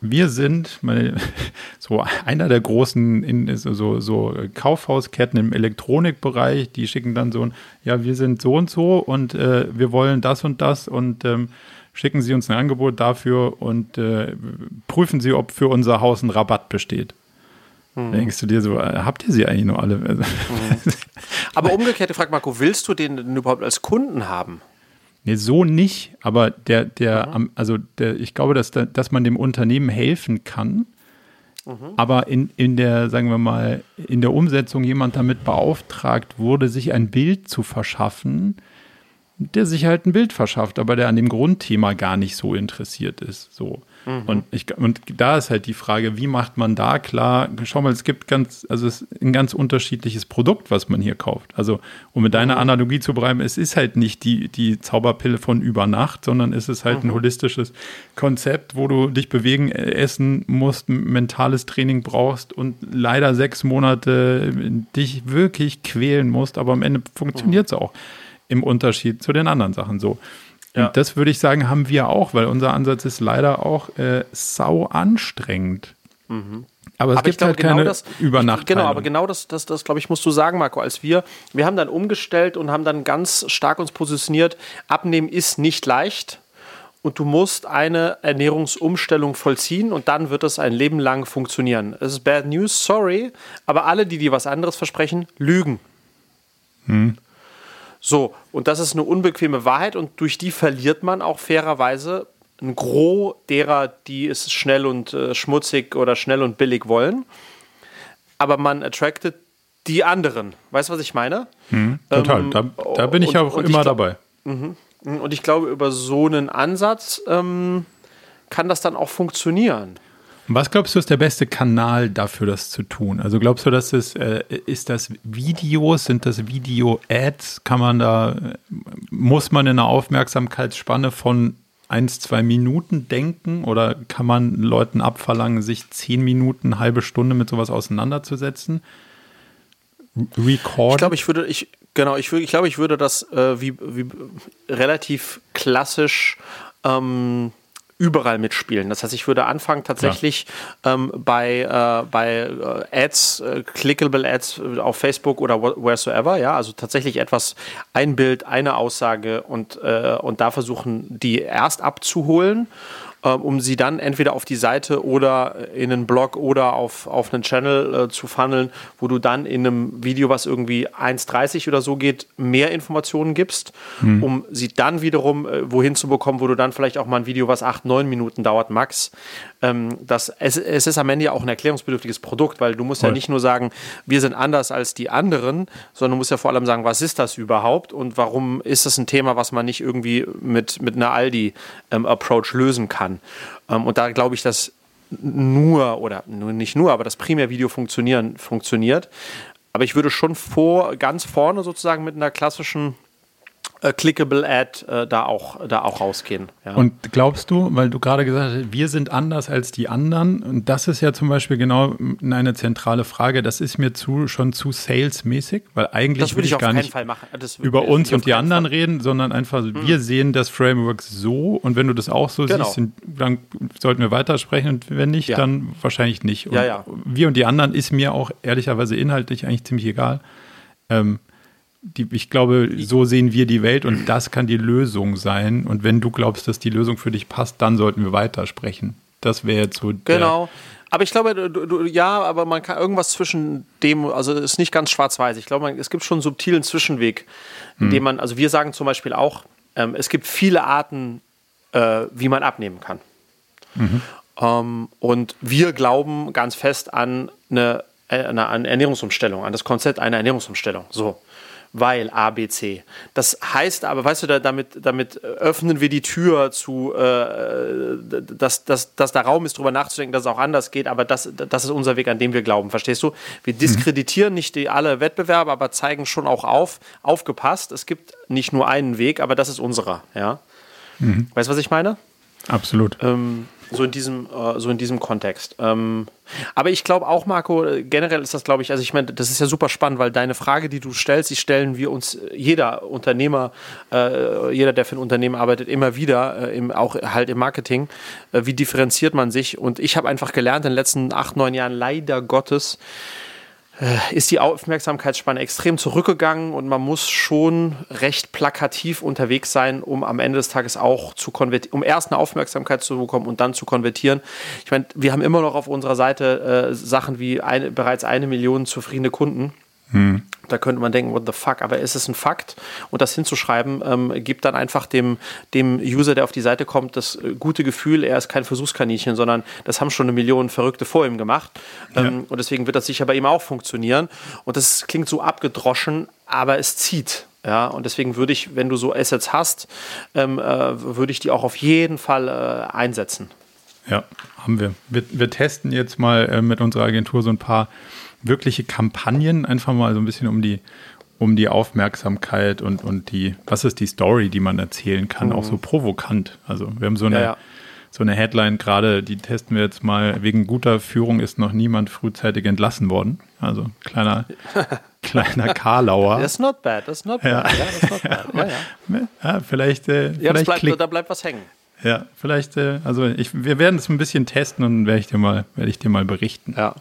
Speaker 1: wir sind meine, so einer der großen in, so, so Kaufhausketten im Elektronikbereich, die schicken dann so ein, ja, wir sind so und so und äh, wir wollen das und das und ähm, schicken Sie uns ein Angebot dafür und äh, prüfen Sie, ob für unser Haus ein Rabatt besteht. Hm. denkst du dir so, äh, habt ihr sie eigentlich nur alle?
Speaker 2: Hm. Aber umgekehrt gefragt, Marco, willst du den denn überhaupt als Kunden haben?
Speaker 1: Nee, so nicht, aber der, der, mhm. also der, ich glaube, dass, dass man dem Unternehmen helfen kann, mhm. aber in, in der, sagen wir mal, in der Umsetzung jemand damit beauftragt wurde, sich ein Bild zu verschaffen, der sich halt ein Bild verschafft, aber der an dem Grundthema gar nicht so interessiert ist. So. Mhm. Und, ich, und da ist halt die Frage, wie macht man da klar, schau mal, es gibt ganz, also es ist ein ganz unterschiedliches Produkt, was man hier kauft. Also, um mit deiner mhm. Analogie zu bleiben, es ist halt nicht die, die Zauberpille von über Nacht, sondern es ist halt mhm. ein holistisches Konzept, wo du dich bewegen, äh, essen musst, mentales Training brauchst und leider sechs Monate dich wirklich quälen musst, aber am Ende funktioniert es auch im Unterschied zu den anderen Sachen so. Ja. Und das würde ich sagen, haben wir auch, weil unser Ansatz ist leider auch äh, sau anstrengend. Mhm. Aber es aber gibt glaube, halt genau keine das, Übernacht.
Speaker 2: Genau, aber genau das, das, das glaube ich, musst du sagen, Marco. Als wir, wir haben dann umgestellt und haben dann ganz stark uns positioniert, abnehmen ist nicht leicht und du musst eine Ernährungsumstellung vollziehen und dann wird es ein Leben lang funktionieren. Es ist bad news, sorry, aber alle, die dir was anderes versprechen, lügen. Hm. So, und das ist eine unbequeme Wahrheit und durch die verliert man auch fairerweise ein Gros derer, die es schnell und äh, schmutzig oder schnell und billig wollen. Aber man attracted die anderen. Weißt du, was ich meine?
Speaker 1: Hm, total. Ähm, da, da, bin ich und, auch immer ich dabei.
Speaker 2: Mhm. Und ich glaube, über so einen Ansatz ähm, kann das dann auch funktionieren.
Speaker 1: Was glaubst du ist der beste Kanal dafür, das zu tun? Also glaubst du, dass es äh, ist das Videos, sind das Video-Ads? Kann man da muss man in einer Aufmerksamkeitsspanne von eins, zwei Minuten denken oder kann man Leuten abverlangen, sich zehn Minuten, halbe Stunde mit sowas auseinanderzusetzen?
Speaker 2: Record? Ich glaube, ich würde, ich, genau, ich, ich glaube, ich würde das äh, wie, wie relativ klassisch ähm, überall mitspielen. Das heißt, ich würde anfangen tatsächlich ähm, bei, äh, bei äh, Ads, äh, clickable Ads auf Facebook oder wheresoever, ja, also tatsächlich etwas, ein Bild, eine Aussage und, äh, und da versuchen, die erst abzuholen um sie dann entweder auf die Seite oder in einen Blog oder auf, auf einen Channel äh, zu funneln, wo du dann in einem Video, was irgendwie 1,30 oder so geht, mehr Informationen gibst, mhm. um sie dann wiederum äh, wohin zu bekommen, wo du dann vielleicht auch mal ein Video, was 8, 9 Minuten dauert, max. Ähm, das, es, es ist am Ende ja auch ein erklärungsbedürftiges Produkt, weil du musst Voll. ja nicht nur sagen, wir sind anders als die anderen, sondern du musst ja vor allem sagen, was ist das überhaupt und warum ist das ein Thema, was man nicht irgendwie mit, mit einer Aldi-Approach ähm, lösen kann. Ähm, und da glaube ich, dass nur oder nicht nur, aber das Primärvideo funktionieren funktioniert. Aber ich würde schon vor, ganz vorne sozusagen mit einer klassischen äh, clickable Ad äh, da, auch, da auch rausgehen.
Speaker 1: Ja. Und glaubst du, weil du gerade gesagt hast, wir sind anders als die anderen, und das ist ja zum Beispiel genau eine zentrale Frage, das ist mir zu, schon zu salesmäßig, weil eigentlich würde ich, ich gar nicht über uns und die anderen Fall. reden, sondern einfach, hm. wir sehen das Framework so und wenn du das auch so genau. siehst, dann sollten wir weitersprechen und wenn nicht, ja. dann wahrscheinlich nicht. Und
Speaker 2: ja, ja.
Speaker 1: Wir und die anderen ist mir auch ehrlicherweise inhaltlich eigentlich ziemlich egal. Ähm, die, ich glaube, so sehen wir die Welt und das kann die Lösung sein. Und wenn du glaubst, dass die Lösung für dich passt, dann sollten wir weitersprechen. Das wäre jetzt so.
Speaker 2: Genau. Aber ich glaube, du, du, ja, aber man kann irgendwas zwischen dem, also es ist nicht ganz schwarz-weiß. Ich glaube, man, es gibt schon einen subtilen Zwischenweg, in hm. dem man, also wir sagen zum Beispiel auch, ähm, es gibt viele Arten, äh, wie man abnehmen kann. Mhm. Ähm, und wir glauben ganz fest an eine, äh, eine, eine Ernährungsumstellung, an das Konzept einer Ernährungsumstellung. So weil ABC. Das heißt aber, weißt du, damit, damit öffnen wir die Tür zu, äh, dass, dass, dass da Raum ist, darüber nachzudenken, dass es auch anders geht, aber das, das ist unser Weg, an dem wir glauben, verstehst du? Wir mhm. diskreditieren nicht die, alle Wettbewerber, aber zeigen schon auch auf, aufgepasst, es gibt nicht nur einen Weg, aber das ist unserer, ja. Mhm. Weißt du, was ich meine?
Speaker 1: Absolut.
Speaker 2: Ähm, so in diesem, äh, so in diesem Kontext. Ähm, aber ich glaube auch, Marco, generell ist das, glaube ich, also ich meine, das ist ja super spannend, weil deine Frage, die du stellst, die stellen wir uns, äh, jeder Unternehmer, äh, jeder, der für ein Unternehmen arbeitet, immer wieder, äh, im, auch halt im Marketing, äh, wie differenziert man sich? Und ich habe einfach gelernt in den letzten acht, neun Jahren, leider Gottes, ist die Aufmerksamkeitsspanne extrem zurückgegangen und man muss schon recht plakativ unterwegs sein, um am Ende des Tages auch zu konvertieren, um erst eine Aufmerksamkeit zu bekommen und dann zu konvertieren. Ich meine, wir haben immer noch auf unserer Seite äh, Sachen wie eine, bereits eine Million zufriedene Kunden. Hm. Da könnte man denken, what the fuck, aber ist es ein Fakt? Und das hinzuschreiben, ähm, gibt dann einfach dem, dem User, der auf die Seite kommt, das äh, gute Gefühl, er ist kein Versuchskaninchen, sondern das haben schon eine Million Verrückte vor ihm gemacht. Ähm, ja. Und deswegen wird das sicher bei ihm auch funktionieren. Und das klingt so abgedroschen, aber es zieht. Ja, und deswegen würde ich, wenn du so Assets hast, ähm, äh, würde ich die auch auf jeden Fall äh, einsetzen.
Speaker 1: Ja, haben wir. wir. Wir testen jetzt mal äh, mit unserer Agentur so ein paar wirkliche Kampagnen, einfach mal so ein bisschen um die, um die Aufmerksamkeit und, und die, was ist die Story, die man erzählen kann, mhm. auch so provokant. Also wir haben so eine, ja, ja. so eine Headline gerade, die testen wir jetzt mal, wegen guter Führung ist noch niemand frühzeitig entlassen worden. Also kleiner, kleiner Karlauer.
Speaker 2: That's not bad, that's not bad. Ja, ja that's not bad.
Speaker 1: Ja, vielleicht, äh,
Speaker 2: vielleicht bleibt, da bleibt was hängen.
Speaker 1: Ja, vielleicht, äh, also ich, wir werden es ein bisschen testen und werde ich dir mal, werde ich dir mal berichten.
Speaker 2: Ja.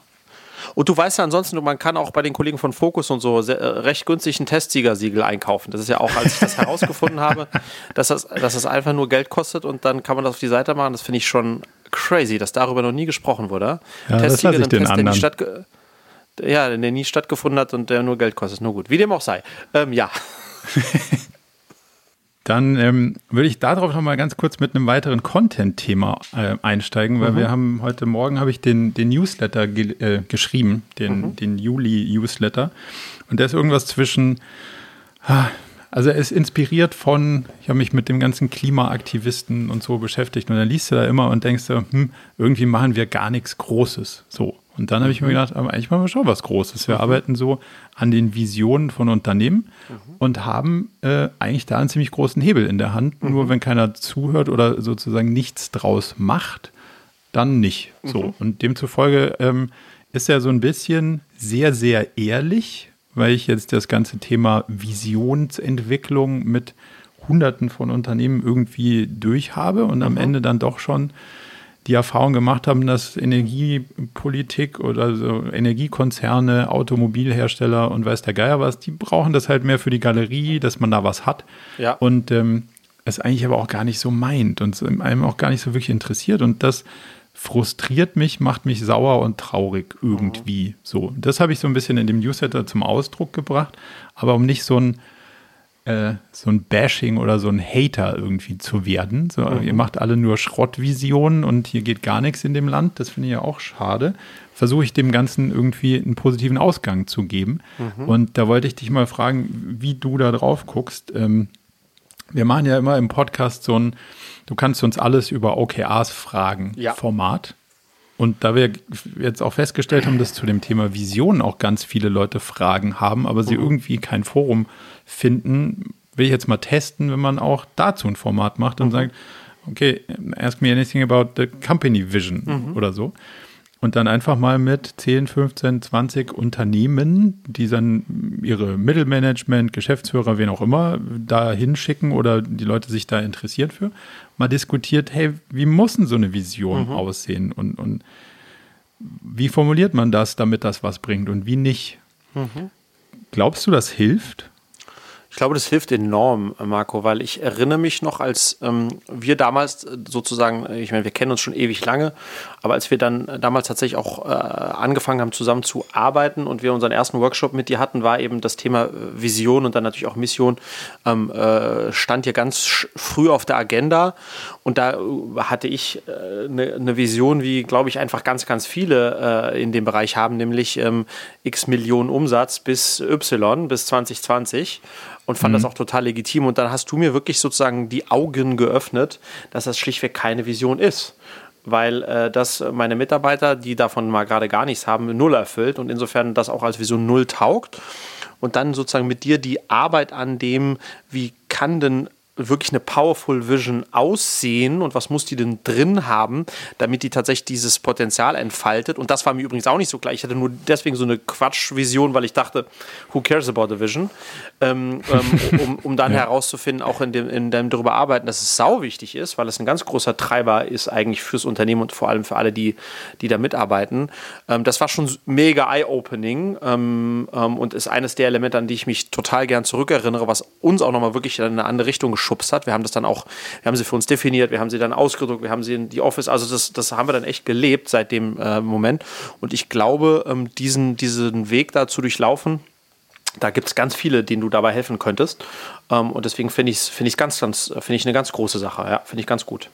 Speaker 2: Und du weißt ja ansonsten, man kann auch bei den Kollegen von Focus und so sehr, äh, recht günstig ein Testsiegersiegel einkaufen. Das ist ja auch, als ich das herausgefunden habe, dass das, dass das einfach nur Geld kostet und dann kann man das auf die Seite machen. Das finde ich schon crazy, dass darüber noch nie gesprochen wurde.
Speaker 1: Ja, Testsieger, das Test, der nie, statt,
Speaker 2: ja, der nie stattgefunden hat und der nur Geld kostet. Nur gut. Wie dem auch sei. Ähm, ja.
Speaker 1: Dann ähm, würde ich darauf noch mal ganz kurz mit einem weiteren Content-Thema äh, einsteigen, weil mhm. wir haben heute Morgen habe ich den, den Newsletter ge äh, geschrieben, den, mhm. den Juli-Newsletter. Und der ist irgendwas zwischen, also er ist inspiriert von, ich habe mich mit dem ganzen Klimaaktivisten und so beschäftigt und dann liest du da immer und denkst du, hm, irgendwie machen wir gar nichts Großes. So. Und dann habe ich mir mhm. gedacht, aber eigentlich machen wir schon was Großes. Wir mhm. arbeiten so an den Visionen von Unternehmen mhm. und haben äh, eigentlich da einen ziemlich großen Hebel in der Hand. Mhm. Nur wenn keiner zuhört oder sozusagen nichts draus macht, dann nicht. So. Mhm. Und demzufolge ähm, ist er so ein bisschen sehr, sehr ehrlich, weil ich jetzt das ganze Thema Visionsentwicklung mit Hunderten von Unternehmen irgendwie durchhabe und am mhm. Ende dann doch schon die Erfahrung gemacht haben, dass Energiepolitik oder so Energiekonzerne, Automobilhersteller und weiß der Geier was, die brauchen das halt mehr für die Galerie, dass man da was hat.
Speaker 2: Ja.
Speaker 1: Und ähm, es eigentlich aber auch gar nicht so meint und einem auch gar nicht so wirklich interessiert. Und das frustriert mich, macht mich sauer und traurig irgendwie. Mhm. So, das habe ich so ein bisschen in dem Newsletter zum Ausdruck gebracht, aber um nicht so ein äh, so ein Bashing oder so ein Hater irgendwie zu werden. So, mhm. Ihr macht alle nur Schrottvisionen und hier geht gar nichts in dem Land. Das finde ich ja auch schade. Versuche ich dem Ganzen irgendwie einen positiven Ausgang zu geben. Mhm. Und da wollte ich dich mal fragen, wie du da drauf guckst. Ähm, wir machen ja immer im Podcast so ein, du kannst uns alles über OKRs fragen, ja. Format. Und da wir jetzt auch festgestellt haben, dass zu dem Thema Vision auch ganz viele Leute Fragen haben, aber sie mhm. irgendwie kein Forum finden, will ich jetzt mal testen, wenn man auch dazu ein Format macht und mhm. sagt, okay, ask me anything about the company vision mhm. oder so. Und dann einfach mal mit 10, 15, 20 Unternehmen, die dann ihre Mittelmanagement, Geschäftsführer, wen auch immer, da hinschicken oder die Leute sich da interessiert für, mal diskutiert, hey, wie muss denn so eine Vision mhm. aussehen und, und wie formuliert man das, damit das was bringt und wie nicht? Mhm. Glaubst du, das hilft?
Speaker 2: Ich glaube, das hilft enorm, Marco, weil ich erinnere mich noch, als ähm, wir damals äh, sozusagen, äh, ich meine, wir kennen uns schon ewig lange, aber als wir dann damals tatsächlich auch äh, angefangen haben, zusammen zu arbeiten und wir unseren ersten Workshop mit dir hatten, war eben das Thema äh, Vision und dann natürlich auch Mission, ähm, äh, stand hier ganz früh auf der Agenda und da hatte ich eine äh, ne Vision, wie, glaube ich, einfach ganz, ganz viele in dem Bereich haben, nämlich ähm, x Millionen Umsatz bis Y, bis 2020 und fand mhm. das auch total legitim. Und dann hast du mir wirklich sozusagen die Augen geöffnet, dass das schlichtweg keine Vision ist. Weil äh, das meine Mitarbeiter, die davon mal gerade gar nichts haben, null erfüllt und insofern das auch als Vision null taugt. Und dann sozusagen mit dir die Arbeit an dem, wie kann denn wirklich eine Powerful Vision aussehen und was muss die denn drin haben, damit die tatsächlich dieses Potenzial entfaltet. Und das war mir übrigens auch nicht so klar. Ich hatte nur deswegen so eine Quatschvision, weil ich dachte, who cares about a vision? Ähm, ähm, um, um, dann ja. herauszufinden, auch in dem, in dem darüber arbeiten, dass es sau wichtig ist, weil es ein ganz großer Treiber ist eigentlich fürs Unternehmen und vor allem für alle, die, die da mitarbeiten. Ähm, das war schon mega eye-opening ähm, ähm, und ist eines der Elemente, an die ich mich total gern zurückerinnere, was uns auch nochmal wirklich in eine andere Richtung geschubst geschubst hat. Wir haben das dann auch, wir haben sie für uns definiert, wir haben sie dann ausgedruckt, wir haben sie in die Office, also das, das haben wir dann echt gelebt seit dem äh, Moment. Und ich glaube, ähm, diesen, diesen Weg da zu durchlaufen, da gibt es ganz viele, denen du dabei helfen könntest. Ähm, und deswegen finde ich es find ganz, ganz, finde ich eine ganz große Sache. Ja, finde ich ganz gut.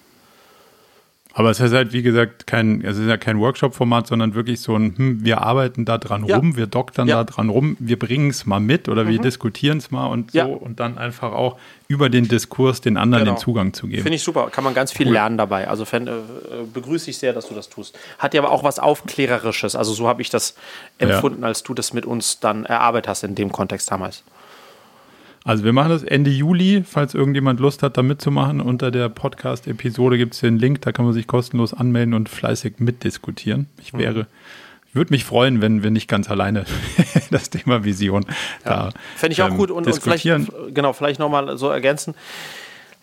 Speaker 1: Aber es ist halt, wie gesagt, kein, es ist ja kein Workshop-Format, sondern wirklich so ein, hm, wir arbeiten da dran
Speaker 2: Ja.
Speaker 1: rum, wir doktern
Speaker 2: Ja. Mhm.
Speaker 1: da dran rum, wir bringen es mal mit oder wir diskutieren es mal und so
Speaker 2: Ja.
Speaker 1: und dann einfach auch über den Diskurs den anderen
Speaker 2: Genau.
Speaker 1: den Zugang zu geben.
Speaker 2: Finde ich super, kann man ganz viel lernen dabei. Also fänd, äh, begrüße ich sehr, dass du das tust. Hat ja aber auch was Aufklärerisches. Also so habe ich das empfunden, als du das mit uns dann erarbeitet hast in dem Kontext damals.
Speaker 1: Also wir machen das Ende Juli, falls irgendjemand Lust hat, da mitzumachen. Unter der Podcast-Episode gibt es den Link, da kann man sich kostenlos anmelden und fleißig mitdiskutieren. Ich wäre, ich würde mich freuen, wenn wir nicht ganz alleine das Thema Vision da
Speaker 2: Fände ich auch
Speaker 1: ähm,
Speaker 2: gut und, und vielleicht, genau, vielleicht nochmal so ergänzen.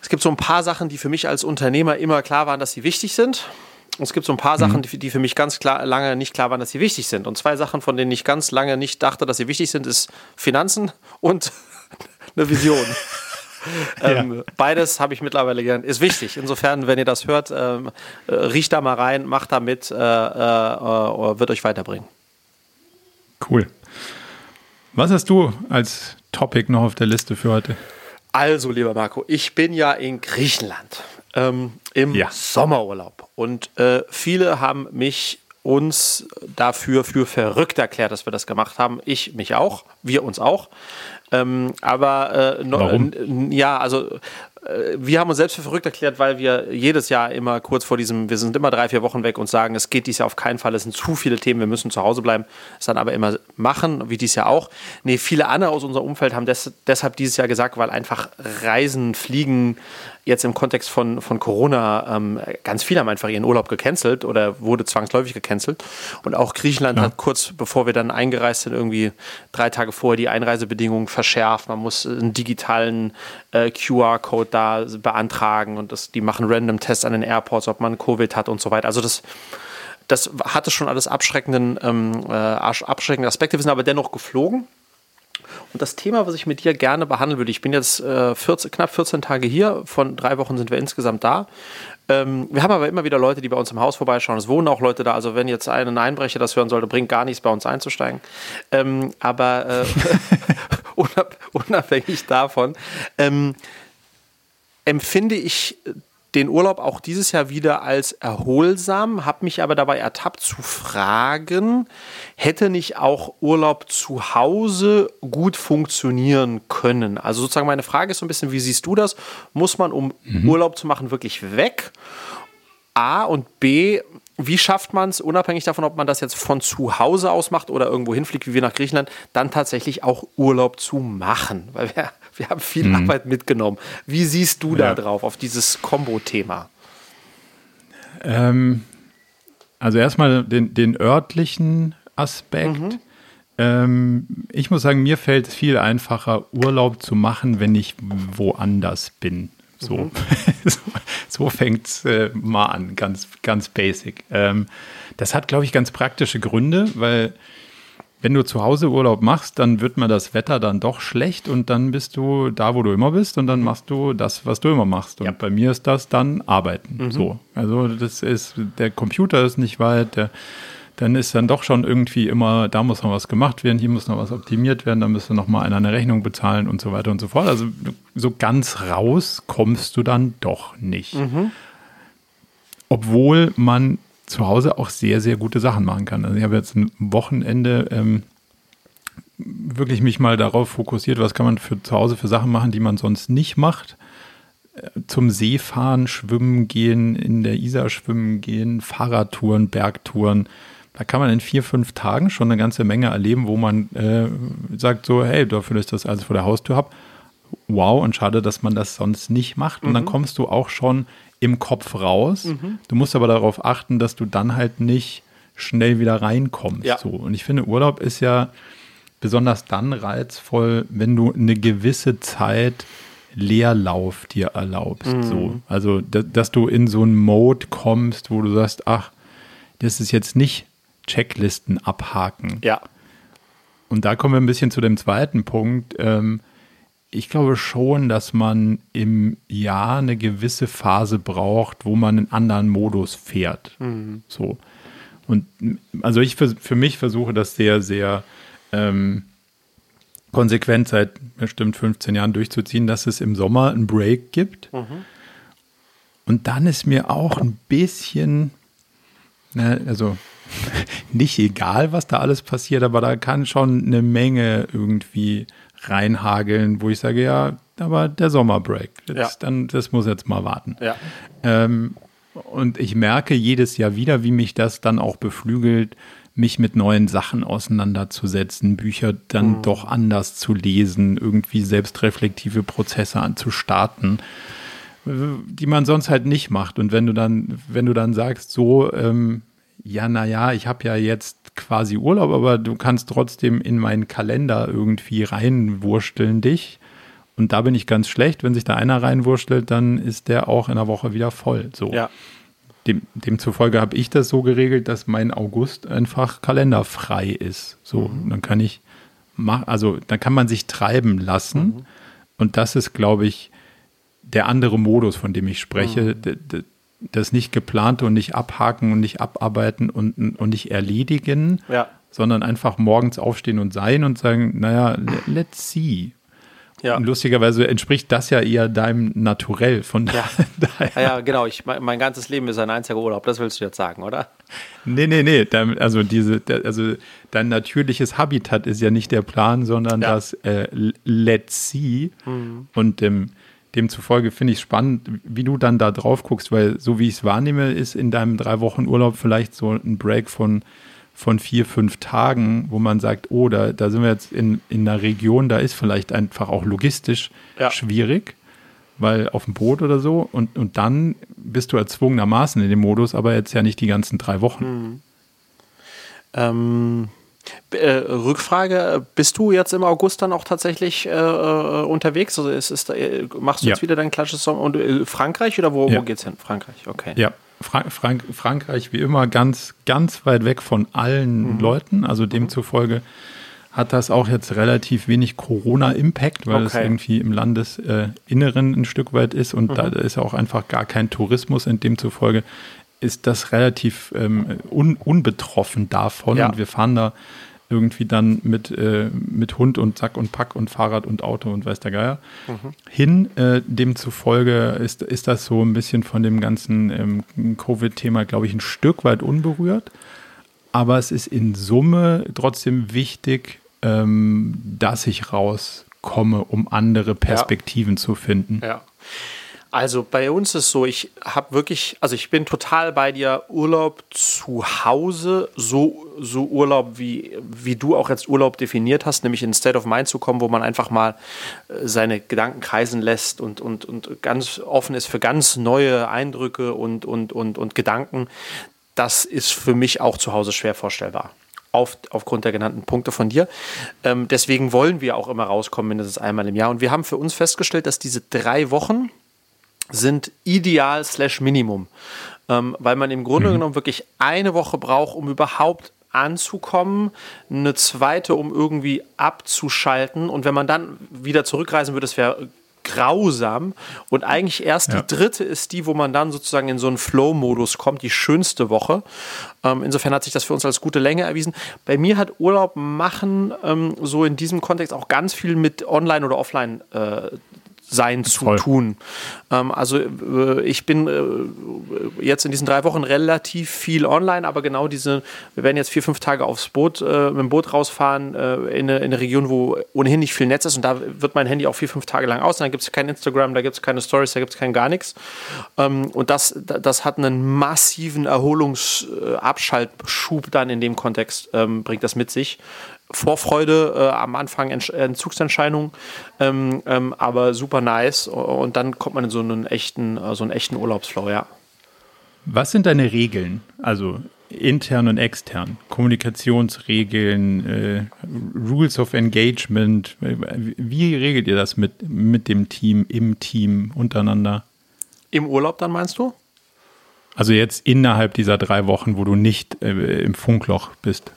Speaker 2: Es gibt so ein paar Sachen, die für mich als Unternehmer immer klar waren, dass sie wichtig sind. Und es gibt so ein paar Sachen, die, die für mich ganz klar, lange nicht klar waren, dass sie wichtig sind. Und zwei Sachen, von denen ich ganz lange nicht dachte, dass sie wichtig sind, ist Finanzen und eine Vision. ähm, beides habe ich mittlerweile gern. Ist wichtig. Insofern, wenn ihr das hört, ähm, äh, riecht da mal rein, macht da mit, äh, äh, äh, wird euch weiterbringen.
Speaker 1: Cool. Was hast du als Topic noch auf der Liste für heute?
Speaker 2: Also, lieber Marco, ich bin ja in Griechenland ähm, im
Speaker 1: Ja.
Speaker 2: Sommerurlaub und äh, viele haben mich uns dafür für verrückt erklärt, dass wir das gemacht haben. Ich mich auch, wir uns auch. Ähm, aber äh, no,
Speaker 1: Warum?
Speaker 2: ja, also äh, wir haben uns selbst für verrückt erklärt, weil wir jedes Jahr immer kurz vor diesem, wir sind immer drei, vier Wochen weg und sagen, es geht dieses Jahr auf keinen Fall, es sind zu viele Themen, wir müssen zu Hause bleiben, es dann aber immer machen, wie dieses Jahr auch. Nee, viele andere aus unserem Umfeld haben des, deshalb dieses Jahr gesagt, weil einfach Reisen, Fliegen jetzt im Kontext von, von Corona, ähm, ganz viele haben einfach ihren Urlaub gecancelt oder wurde zwangsläufig gecancelt. Und auch Griechenland
Speaker 1: Ja.
Speaker 2: hat kurz bevor wir dann eingereist sind, irgendwie drei Tage vorher die Einreisebedingungen verschärft. Man muss einen digitalen äh, QR-Code da beantragen und das, die machen random Tests an den Airports, ob man Covid hat und so weiter. Also das, das hatte schon alles abschreckenden, ähm, äh, abschreckende Aspekte. Wir sind aber dennoch geflogen. Und das Thema, was ich mit dir gerne behandeln würde, ich bin jetzt äh, 14, knapp 14 Tage hier, von drei Wochen sind wir insgesamt da. Ähm, wir haben aber immer wieder Leute, die bei uns im Haus vorbeischauen. Es wohnen auch Leute da. Also wenn jetzt ein Einbrecher das hören sollte, bringt gar nichts, bei uns einzusteigen. Ähm, aber äh, unab unabhängig davon ähm, empfinde ich den Urlaub auch dieses Jahr wieder als erholsam, habe mich aber dabei ertappt zu fragen, hätte nicht auch Urlaub zu Hause gut funktionieren können? Also sozusagen meine Frage ist so ein bisschen, wie siehst du das? Muss man, um Urlaub zu machen, wirklich weg? A und B, wie schafft man es, unabhängig davon, ob man das jetzt von zu Hause aus macht oder irgendwo hinfliegt, wie wir nach Griechenland, dann tatsächlich auch Urlaub zu machen? Weil wir, wir haben viel Arbeit mitgenommen. Wie siehst du da
Speaker 1: Ja.
Speaker 2: drauf, auf dieses Kombo-Thema?
Speaker 1: Ähm, also erstmal den, den örtlichen Aspekt.
Speaker 2: Mhm.
Speaker 1: Ähm, ich muss sagen, mir fällt es viel einfacher, Urlaub zu machen, wenn ich woanders bin. So,
Speaker 2: Mhm.
Speaker 1: so, so fängt es äh, mal an, ganz, ganz basic. Ähm, das hat, glaube ich, ganz praktische Gründe, weil wenn du zu Hause Urlaub machst, dann wird mir das Wetter dann doch schlecht und dann bist du da, wo du immer bist und dann machst du das, was du immer machst. Und
Speaker 2: Ja.
Speaker 1: bei mir ist das dann Arbeiten. So. Also das ist, der Computer ist nicht weit, der, dann ist dann doch schon irgendwie immer, da muss noch was gemacht werden, hier muss noch was optimiert werden, da müsste noch mal einer eine Rechnung bezahlen und so weiter und so fort. Also so ganz raus kommst du dann doch nicht. Obwohl man zu Hause auch sehr, sehr gute Sachen machen kann. Also ich habe jetzt ein Wochenende ähm, wirklich mich mal darauf fokussiert, was kann man für zu Hause für Sachen machen, die man sonst nicht macht. Äh, Zum See fahren, schwimmen gehen, in der Isar schwimmen gehen, Fahrradtouren, Bergtouren. Da kann man in vier, fünf Tagen schon eine ganze Menge erleben, wo man äh, sagt so, hey, dafür, dass ich das alles vor der Haustür habe. Wow, und schade, dass man das sonst nicht macht. Und dann kommst du auch schon im Kopf raus. Du musst aber darauf achten, dass du dann halt nicht schnell wieder reinkommst.
Speaker 2: Ja.
Speaker 1: So. Und ich finde, Urlaub ist ja besonders dann reizvoll, wenn du eine gewisse Zeit Leerlauf dir erlaubst. So. Also, da, dass du in so einen Mode kommst, wo du sagst, ach, das ist jetzt nicht Checklisten abhaken.
Speaker 2: Ja.
Speaker 1: Und da kommen wir ein bisschen zu dem zweiten Punkt. Ähm, ich glaube schon, dass man im Jahr eine gewisse Phase braucht, wo man einen anderen Modus fährt. So. Und also ich für, für mich versuche das sehr, sehr ähm, konsequent seit bestimmt 15 Jahren durchzuziehen, dass es im Sommer einen Break gibt. Und dann ist mir auch ein bisschen, ne, also nicht egal, was da alles passiert, aber da kann schon eine Menge irgendwie reinhageln, wo ich sage, ja, aber der Sommerbreak, jetzt, ja. dann, das muss jetzt mal warten.
Speaker 2: Ja.
Speaker 1: Ähm, und ich merke jedes Jahr wieder, wie mich das dann auch beflügelt, mich mit neuen Sachen auseinanderzusetzen, Bücher dann mhm. doch anders zu lesen, irgendwie selbstreflektive Prozesse anzustarten, die man sonst halt nicht macht. Und wenn du dann, wenn du dann sagst, so, ähm, ja, naja, ich habe ja jetzt quasi Urlaub, aber du kannst trotzdem in meinen Kalender irgendwie reinwursteln dich. Und da bin ich ganz schlecht. Wenn sich da einer reinwurschtelt, dann ist der auch in der Woche wieder voll. So.
Speaker 2: Ja.
Speaker 1: Dem, demzufolge habe ich das so geregelt, dass mein August einfach kalenderfrei ist. So, mhm. dann kann ich machen, also dann kann man sich treiben lassen. Mhm. Und das ist, glaube ich, der andere Modus, von dem ich spreche. Mhm. Das nicht geplante und nicht abhaken und nicht abarbeiten und, und nicht erledigen,
Speaker 2: ja.
Speaker 1: sondern einfach morgens aufstehen und sein und sagen, naja, let's see. Ja. Und lustigerweise entspricht das ja eher deinem Naturell. Von
Speaker 2: ja. daher. Ja, ja, genau. Ich, mein, mein, ganzes Leben ist ein einziger Urlaub. Das willst du jetzt sagen, oder?
Speaker 1: Nee, nee, nee. Also, diese, also dein natürliches Habitat ist ja nicht der Plan, sondern ja. das äh, Let's See. Mhm. Und ähm, demzufolge finde ich spannend, wie du dann da drauf guckst, weil so wie ich es wahrnehme, ist in deinem drei Wochen Urlaub vielleicht so ein Break von von vier, fünf Tagen, wo man sagt, oh, da, da sind wir jetzt in, in einer Region, da ist vielleicht einfach auch logistisch ja. schwierig, weil auf dem Boot oder so und, und dann bist du erzwungenermaßen in dem Modus, aber jetzt ja nicht die ganzen drei Wochen.
Speaker 2: Mhm. Ähm, äh, Rückfrage, bist du jetzt im August dann auch tatsächlich äh, äh unterwegs? Also ist, ist, äh, machst du ja. jetzt wieder dein klassisches Song und äh, Frankreich oder wo, ja. wo geht's hin? Frankreich, okay.
Speaker 1: Ja, Frank Frank Frankreich wie immer ganz, ganz weit weg von allen mhm. Leuten. Also mhm. demzufolge hat das auch jetzt relativ wenig Corona-Impact, weil okay. es irgendwie im Landesinneren ein Stück weit ist und mhm. da ist auch einfach gar kein Tourismus. Und demzufolge ist das relativ ähm, un unbetroffen davon. Ja. Und wir fahren da irgendwie dann mit, äh, mit Hund und Sack und Pack und Fahrrad und Auto und weiß der Geier mhm. hin. Äh, demzufolge ist, ist das so ein bisschen von dem ganzen ähm, Covid-Thema, glaube ich, ein Stück weit unberührt. Aber es ist in Summe trotzdem wichtig, ähm, dass ich rauskomme, um andere Perspektiven ja. zu finden.
Speaker 2: Ja. Also bei uns ist so, ich habe wirklich, also ich bin total bei dir, Urlaub zu Hause, so, so Urlaub, wie, wie du auch jetzt Urlaub definiert hast, nämlich in State of Mind zu kommen, wo man einfach mal äh, seine Gedanken kreisen lässt und, und, und ganz offen ist für ganz neue Eindrücke und, und, und, und Gedanken. Das ist für mich auch zu Hause schwer vorstellbar auf, aufgrund der genannten Punkte von dir. Ähm, deswegen wollen wir auch immer rauskommen, mindestens einmal im Jahr. Und wir haben für uns festgestellt, dass diese drei Wochen, sind ideal slash Minimum, ähm, weil man im Grunde mhm. genommen wirklich eine Woche braucht, um überhaupt anzukommen, eine zweite, um irgendwie abzuschalten und wenn man dann wieder zurückreisen würde, das wäre grausam und eigentlich erst ja. die dritte ist die, wo man dann sozusagen in so einen Flow-Modus kommt, die schönste Woche. Ähm, insofern hat sich das für uns als gute Länge erwiesen. Bei mir hat Urlaub machen ähm, so in diesem Kontext auch ganz viel mit Online oder Offline äh, sein zu Voll. tun. Ähm, also äh, ich bin äh, jetzt in diesen drei Wochen relativ viel online, aber genau diese, wir werden jetzt vier, fünf Tage aufs Boot, äh, mit dem Boot rausfahren äh, in, eine, in, eine, Region, wo ohnehin nicht viel Netz ist und da wird mein Handy auch vier, fünf Tage lang aus. Dann gibt es kein Instagram, da gibt es keine Stories, da gibt es kein gar nichts. Ähm, und das, das hat einen massiven Erholungsabschaltschub dann in dem Kontext, ähm, bringt das mit sich. Vorfreude äh, am Anfang Entzugserscheinungen, ähm, ähm, aber super nice. Und dann kommt man in so einen echten, äh, so einen echten Urlaubsflow, ja.
Speaker 1: Was sind deine Regeln? Also intern und extern, Kommunikationsregeln, äh, Rules of Engagement. Wie regelt ihr das mit, mit dem Team, im Team, untereinander?
Speaker 2: Im Urlaub dann meinst du?
Speaker 1: Also jetzt innerhalb dieser drei Wochen, wo du nicht äh, im Funkloch bist.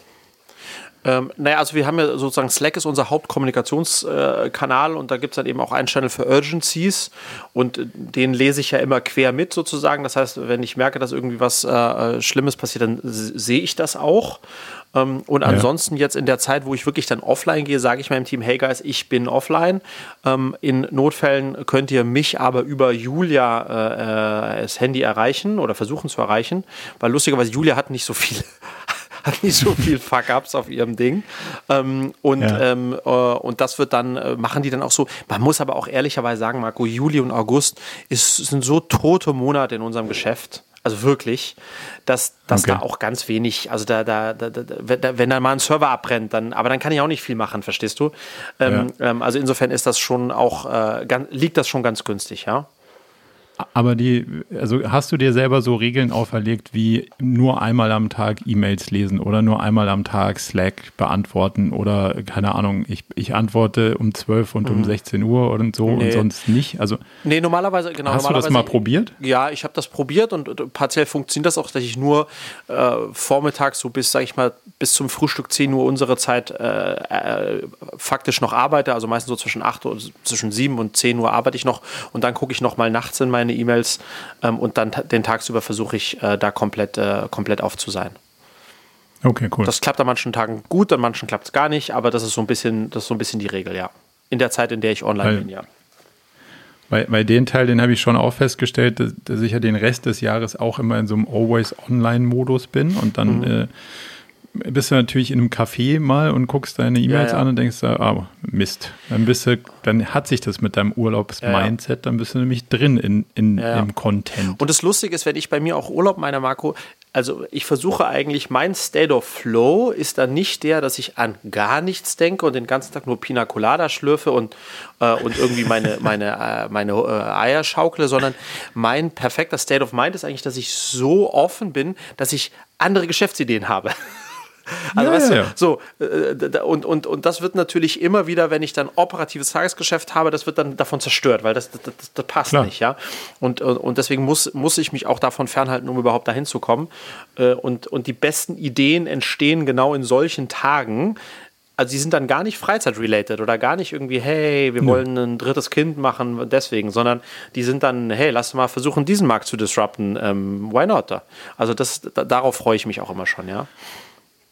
Speaker 2: Ähm, naja, also wir haben ja sozusagen Slack ist unser Hauptkommunikationskanal äh, und da gibt es dann eben auch einen Channel für Urgencies und äh, den lese ich ja immer quer mit sozusagen. Das heißt, wenn ich merke, dass irgendwie was äh, Schlimmes passiert, dann sehe ich das auch. Ähm, und ansonsten ja. jetzt in der Zeit, wo ich wirklich dann offline gehe, sage ich meinem Team, hey guys, ich bin offline. Ähm, in Notfällen könnt ihr mich aber über Julia äh, äh das Handy erreichen oder versuchen zu erreichen, weil lustigerweise Julia hat nicht so viele hat nicht so viel Fuck-Ups auf ihrem Ding. Ähm, und, ja. ähm, äh, und das wird dann, äh, machen die dann auch so. Man muss aber auch ehrlicherweise sagen, Marco, Juli und August ist, sind so tote Monate in unserem Geschäft. Also wirklich, dass, dass okay. da auch ganz wenig, also da, da, da, da, wenn da mal ein Server abbrennt, dann, aber dann kann ich auch nicht viel machen, verstehst du? Ähm, ja. ähm, also insofern ist das schon auch, äh, ganz, liegt das schon ganz günstig, ja.
Speaker 1: Aber die, also hast du dir selber so Regeln auferlegt, wie nur einmal am Tag E-Mails lesen oder nur einmal am Tag Slack beantworten oder keine Ahnung, ich, ich antworte um 12 und mhm. um 16 Uhr und so nee. und sonst nicht? Also
Speaker 2: nee, normalerweise, genau.
Speaker 1: Hast
Speaker 2: normalerweise,
Speaker 1: du das mal probiert?
Speaker 2: Ja, ich habe das probiert und, und partiell funktioniert das auch, dass ich nur äh, vormittags so bis, sag ich mal, bis zum Frühstück 10 Uhr unsere Zeit äh, äh, faktisch noch arbeite, also meistens so zwischen 8 und zwischen 7 und 10 Uhr arbeite ich noch und dann gucke ich noch mal nachts in meine meine E-Mails ähm, und dann den tagsüber versuche ich äh, da komplett, äh, komplett auf zu sein.
Speaker 1: Okay, cool.
Speaker 2: Das klappt an manchen Tagen gut, an manchen klappt es gar nicht, aber das ist so ein bisschen, das ist so ein bisschen die Regel, ja. In der Zeit, in der ich online
Speaker 1: Weil,
Speaker 2: bin, ja.
Speaker 1: Bei, bei den Teil, den habe ich schon auch festgestellt, dass, dass, ich ja den Rest des Jahres auch immer in so einem Always-Online-Modus bin und dann mhm. äh, bist du natürlich in einem Café mal und guckst deine E-Mails ja, ja. an und denkst, ah, Mist. Dann bist du, dann hat sich das mit deinem Urlaubs-Mindset, ja, dann bist du nämlich drin in, in, im Content.
Speaker 2: Und das Lustige ist, wenn ich bei mir auch Urlaub meine, Marco, also ich versuche eigentlich, mein State of Flow ist dann nicht der, dass ich an gar nichts denke und den ganzen Tag nur Pina Colada schlürfe und, äh, und irgendwie meine, meine, äh, meine äh, Eier schaukle, sondern mein perfekter State of Mind ist eigentlich, dass ich so offen bin, dass ich andere Geschäftsideen habe. Also ja, weißt du, ja. so, äh, und, und, und das wird natürlich immer wieder, wenn ich dann operatives Tagesgeschäft habe, das wird dann davon zerstört, weil das, das, das, das passt Klar. nicht, ja. Und, und deswegen muss, muss ich mich auch davon fernhalten, um überhaupt dahin zu kommen. Äh, und, und die besten Ideen entstehen genau in solchen Tagen, also die sind dann gar nicht freizeitrelated oder gar nicht irgendwie, hey, wir wollen ein drittes Kind machen, deswegen, sondern die sind dann, hey, lass mal versuchen, diesen Markt zu disrupten. Ähm, why not? Also das, darauf freue ich mich auch immer schon, ja.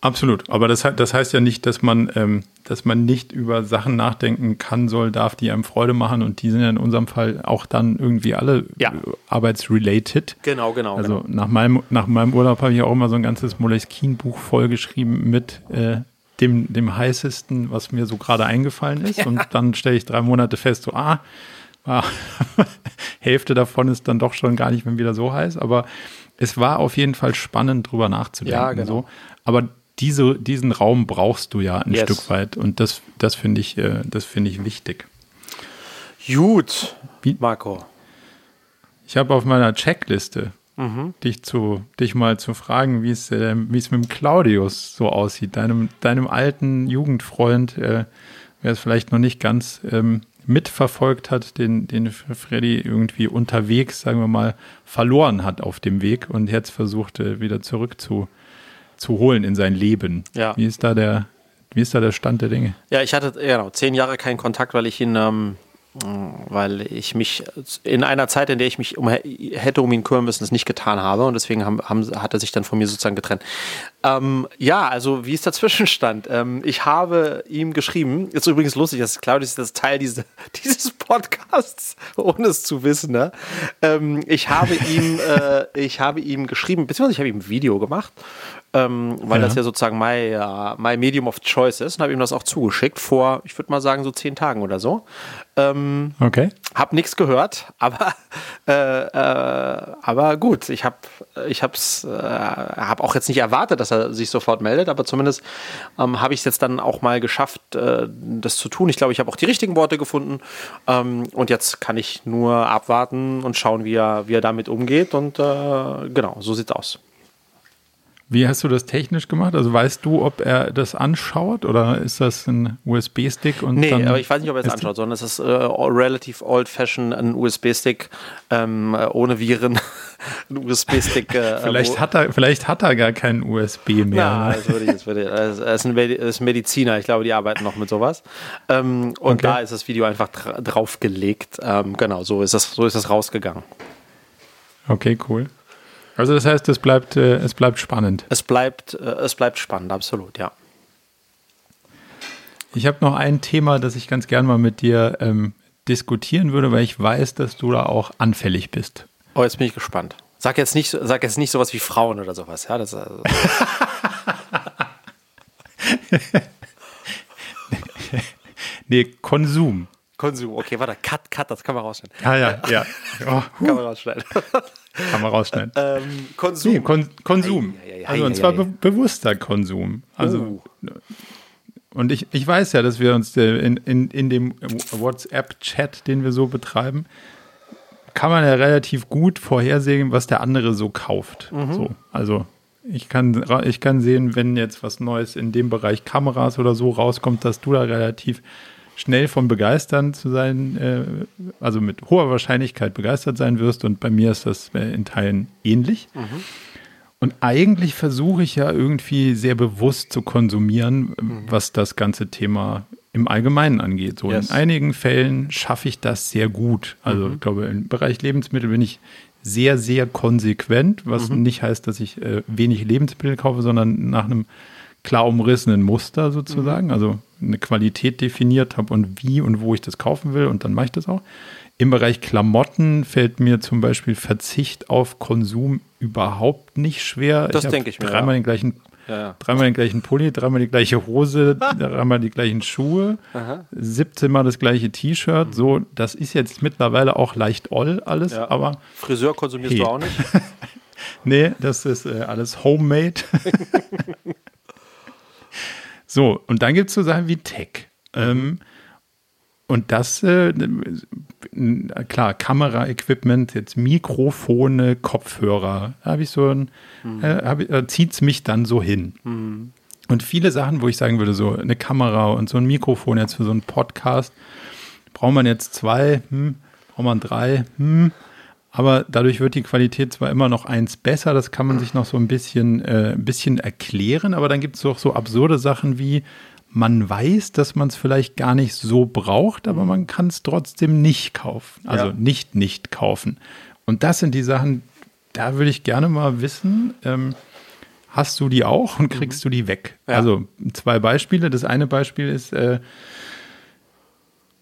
Speaker 1: Absolut, aber das, das heißt ja nicht, dass man, ähm, dass man nicht über Sachen nachdenken kann, soll, darf, die einem Freude machen und die sind ja in unserem Fall auch dann irgendwie alle ja. arbeitsrelated.
Speaker 2: Genau, genau.
Speaker 1: Also
Speaker 2: genau.
Speaker 1: Nach, meinem, nach meinem Urlaub habe ich auch immer so ein ganzes Moleskine-Buch vollgeschrieben mit äh, dem, dem heißesten, was mir so gerade eingefallen ist. Ja. Und dann stelle ich drei Monate fest, so, ah, ah Hälfte davon ist dann doch schon gar nicht mehr wieder so heiß, aber es war auf jeden Fall spannend, drüber nachzudenken. Ja, genau. So. Aber diese, diesen Raum brauchst du ja ein yes. Stück weit. Und das, das finde ich, äh, das ich wichtig.
Speaker 2: Gut, Wie, Marco.
Speaker 1: Ich habe auf meiner Checkliste, mhm. dich, zu, dich mal zu fragen, wie es, äh, wie es mit dem Claudius so aussieht, deinem, deinem alten Jugendfreund, äh, wer es vielleicht noch nicht ganz ähm, mitverfolgt hat, den, den Freddy irgendwie unterwegs, sagen wir mal, verloren hat auf dem Weg und jetzt versucht, äh, wieder zurück zu, zu holen in sein Leben. Ja. Wie ist da der, wie ist da der Stand der Dinge?
Speaker 2: Ja, ich hatte genau zehn Jahre keinen Kontakt, weil ich ihn, ähm, weil ich mich in einer Zeit, in der ich mich um, hätte um ihn kümmern müssen, es nicht getan habe und deswegen haben, haben, hat er sich dann von mir sozusagen getrennt. Ähm, ja, also wie ist der Zwischenstand? Ähm, ich habe ihm geschrieben, ist übrigens lustig, dass Claudius das Teil diese, dieses Podcasts, ohne es zu wissen. Ne? Ähm, ich habe ihm, äh, ich habe ihm geschrieben, beziehungsweise ich habe ihm ein Video gemacht ähm, weil ja. das ja sozusagen mein, uh, my Medium of Choice ist und habe ihm das auch zugeschickt vor, ich würde mal sagen, so zehn Tagen oder so. Ähm,
Speaker 1: okay.
Speaker 2: Hab nichts gehört, aber, äh, äh, aber gut, ich habe ich hab's, äh, hab auch jetzt nicht erwartet, dass er sich sofort meldet, aber zumindest ähm, habe ich es jetzt dann auch mal geschafft, äh, das zu tun. Ich glaube, ich habe auch die richtigen Worte gefunden ähm, und jetzt kann ich nur abwarten und schauen, wie er, wie er damit umgeht und äh, genau, so sieht's aus.
Speaker 1: Wie hast du das technisch gemacht? Also weißt du, ob er das anschaut oder ist das ein USB-Stick?
Speaker 2: Nee, aber ich weiß nicht, ob er es anschaut, sondern es ist äh, relativ old-fashioned, ein USB-Stick ähm, ohne Viren ein USB-Stick. Äh,
Speaker 1: vielleicht, hat er, vielleicht hat er gar keinen USB mehr.
Speaker 2: Na, ne? das würde ich, das würde ich, das ist ein Mediziner, ich glaube, die arbeiten noch mit sowas. Ähm, und okay. da ist das Video einfach dra draufgelegt. Ähm, genau, so ist, das, so ist das rausgegangen.
Speaker 1: Okay, cool. Also das heißt, es bleibt, äh, es bleibt spannend.
Speaker 2: Es bleibt, äh, es bleibt spannend, absolut, ja.
Speaker 1: Ich habe noch ein Thema, das ich ganz gern mal mit dir ähm, diskutieren würde, weil ich weiß, dass du da auch anfällig bist.
Speaker 2: Oh, jetzt bin ich gespannt. Sag jetzt nicht, sag jetzt nicht sowas wie Frauen oder sowas, ja? Das, also
Speaker 1: nee, Konsum.
Speaker 2: Konsum, okay, warte, Cut, Cut, das kann man rausschneiden.
Speaker 1: Ah ja, ja.
Speaker 2: Oh, kann man rausschneiden.
Speaker 1: kann man rausschneiden.
Speaker 2: Ähm, Konsum. Nee,
Speaker 1: Kon Konsum. Ei, ei, ei, also und zwar be bewusster Konsum. Also uh. und ich, ich weiß ja, dass wir uns in, in, in dem WhatsApp-Chat, den wir so betreiben, kann man ja relativ gut vorhersehen, was der andere so kauft. Mhm. So, also ich kann, ich kann sehen, wenn jetzt was Neues in dem Bereich Kameras oder so rauskommt, dass du da relativ schnell von begeistern zu sein, äh, also mit hoher Wahrscheinlichkeit begeistert sein wirst. Und bei mir ist das äh, in Teilen ähnlich. Mhm. Und eigentlich versuche ich ja irgendwie sehr bewusst zu konsumieren, mhm. was das ganze Thema im Allgemeinen angeht. So yes. in einigen Fällen schaffe ich das sehr gut. Also mhm. ich glaube, im Bereich Lebensmittel bin ich sehr, sehr konsequent, was mhm. nicht heißt, dass ich äh, wenig Lebensmittel kaufe, sondern nach einem klar umrissenen Muster sozusagen, mhm. also eine Qualität definiert habe und wie und wo ich das kaufen will und dann mache ich das auch. Im Bereich Klamotten fällt mir zum Beispiel Verzicht auf Konsum überhaupt nicht schwer.
Speaker 2: Das denke ich mir.
Speaker 1: Dreimal ja. den gleichen ja, ja. Dreimal den gleichen Pulli, dreimal die gleiche Hose, dreimal die gleichen Schuhe, Aha. 17 Mal das gleiche T-Shirt. Mhm. So, das ist jetzt mittlerweile auch leicht all alles, ja. aber.
Speaker 2: Friseur konsumierst hey. du auch nicht?
Speaker 1: nee, das ist äh, alles homemade. So, und dann gibt es so Sachen wie Tech. Ähm, und das, äh, klar, Kameraequipment, jetzt Mikrofone, Kopfhörer, habe ich so ein, mhm. äh, äh, zieht es mich dann so hin. Mhm. Und viele Sachen, wo ich sagen würde, so eine Kamera und so ein Mikrofon jetzt für so einen Podcast, braucht man jetzt zwei, hm, braucht man drei, hm, aber dadurch wird die Qualität zwar immer noch eins besser, das kann man sich noch so ein bisschen, äh, ein bisschen erklären, aber dann gibt es auch so absurde Sachen wie, man weiß, dass man es vielleicht gar nicht so braucht, aber man kann es trotzdem nicht kaufen. Also ja. nicht nicht kaufen. Und das sind die Sachen, da würde ich gerne mal wissen, ähm, hast du die auch und kriegst mhm. du die weg? Ja. Also zwei Beispiele. Das eine Beispiel ist, äh,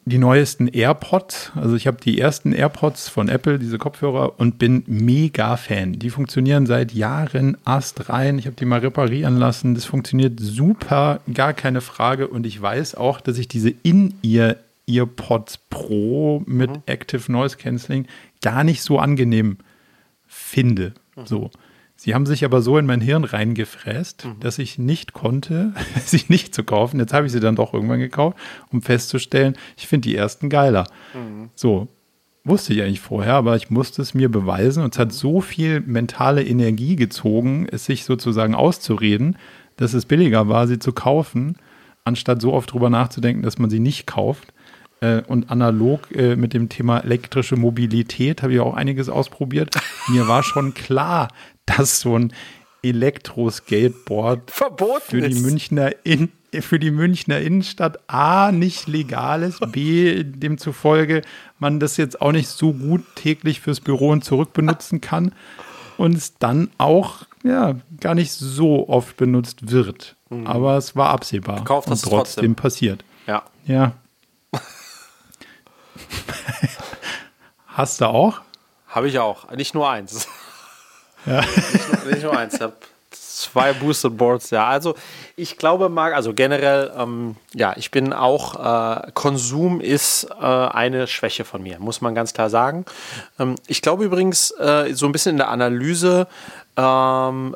Speaker 1: die neuesten AirPods. Also ich habe die ersten AirPods von Apple, diese Kopfhörer, und bin mega Fan. Die funktionieren seit Jahren Ast rein. Ich habe die mal reparieren lassen. Das funktioniert super, gar keine Frage. Und ich weiß auch, dass ich diese In-Ear EarPods Pro mit mhm. Active Noise Cancelling gar nicht so angenehm finde. Mhm. So. Sie haben sich aber so in mein Hirn reingefräst, mhm. dass ich nicht konnte, sie nicht zu kaufen. Jetzt habe ich sie dann doch irgendwann gekauft, um festzustellen, ich finde die ersten geiler. Mhm. So, wusste ich eigentlich vorher, aber ich musste es mir beweisen und es hat so viel mentale Energie gezogen, es sich sozusagen auszureden, dass es billiger war, sie zu kaufen, anstatt so oft drüber nachzudenken, dass man sie nicht kauft. Äh, und analog äh, mit dem Thema elektrische Mobilität habe ich auch einiges ausprobiert. Mir war schon klar, dass so ein Elektro-Skateboard für die Münchner in, für die Münchner Innenstadt A nicht legal ist, B demzufolge man das jetzt auch nicht so gut täglich fürs Büro und zurück benutzen kann und es dann auch ja gar nicht so oft benutzt wird. Mhm. Aber es war absehbar
Speaker 2: Gekauft
Speaker 1: und trotzdem, trotzdem passiert.
Speaker 2: Ja.
Speaker 1: Ja. Hast du auch?
Speaker 2: Habe ich auch. Nicht nur eins. Ja. Nicht, nur, nicht nur eins. Ich habe zwei Boosted Boards, ja. Also ich glaube, Marc, also generell, ähm, ja, ich bin auch, äh, Konsum ist äh, eine Schwäche von mir, muss man ganz klar sagen. Ähm, ich glaube übrigens, äh, so ein bisschen in der Analyse, ähm,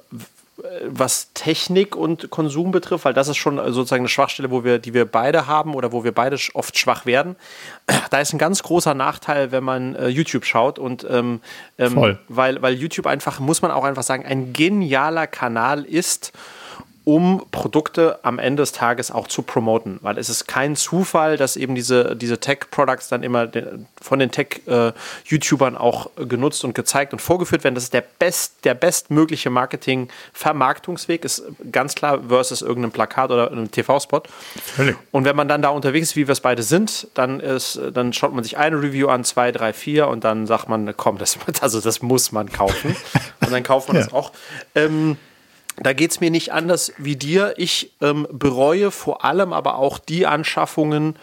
Speaker 2: was Technik und Konsum betrifft, weil das ist schon sozusagen eine Schwachstelle, wo wir, die wir beide haben oder wo wir beide oft schwach werden. Da ist ein ganz großer Nachteil, wenn man äh, YouTube schaut und ähm, ähm, weil, weil YouTube einfach, muss man auch einfach sagen, ein genialer Kanal ist, um Produkte am Ende des Tages auch zu promoten. Weil es ist kein Zufall, dass eben diese, diese Tech-Products dann immer von den Tech-YouTubern auch genutzt und gezeigt und vorgeführt werden. Das ist der, best, der bestmögliche Marketing-Vermarktungsweg, ist ganz klar versus irgendeinem Plakat oder einem TV-Spot. Und wenn man dann da unterwegs ist, wie wir es beide sind, dann, ist, dann schaut man sich eine Review an, zwei, drei, vier und dann sagt man, komm, das, also das muss man kaufen. und dann kauft man ja. das auch. Ähm, da geht es mir nicht anders wie dir. Ich ähm, bereue vor allem aber auch die Anschaffungen,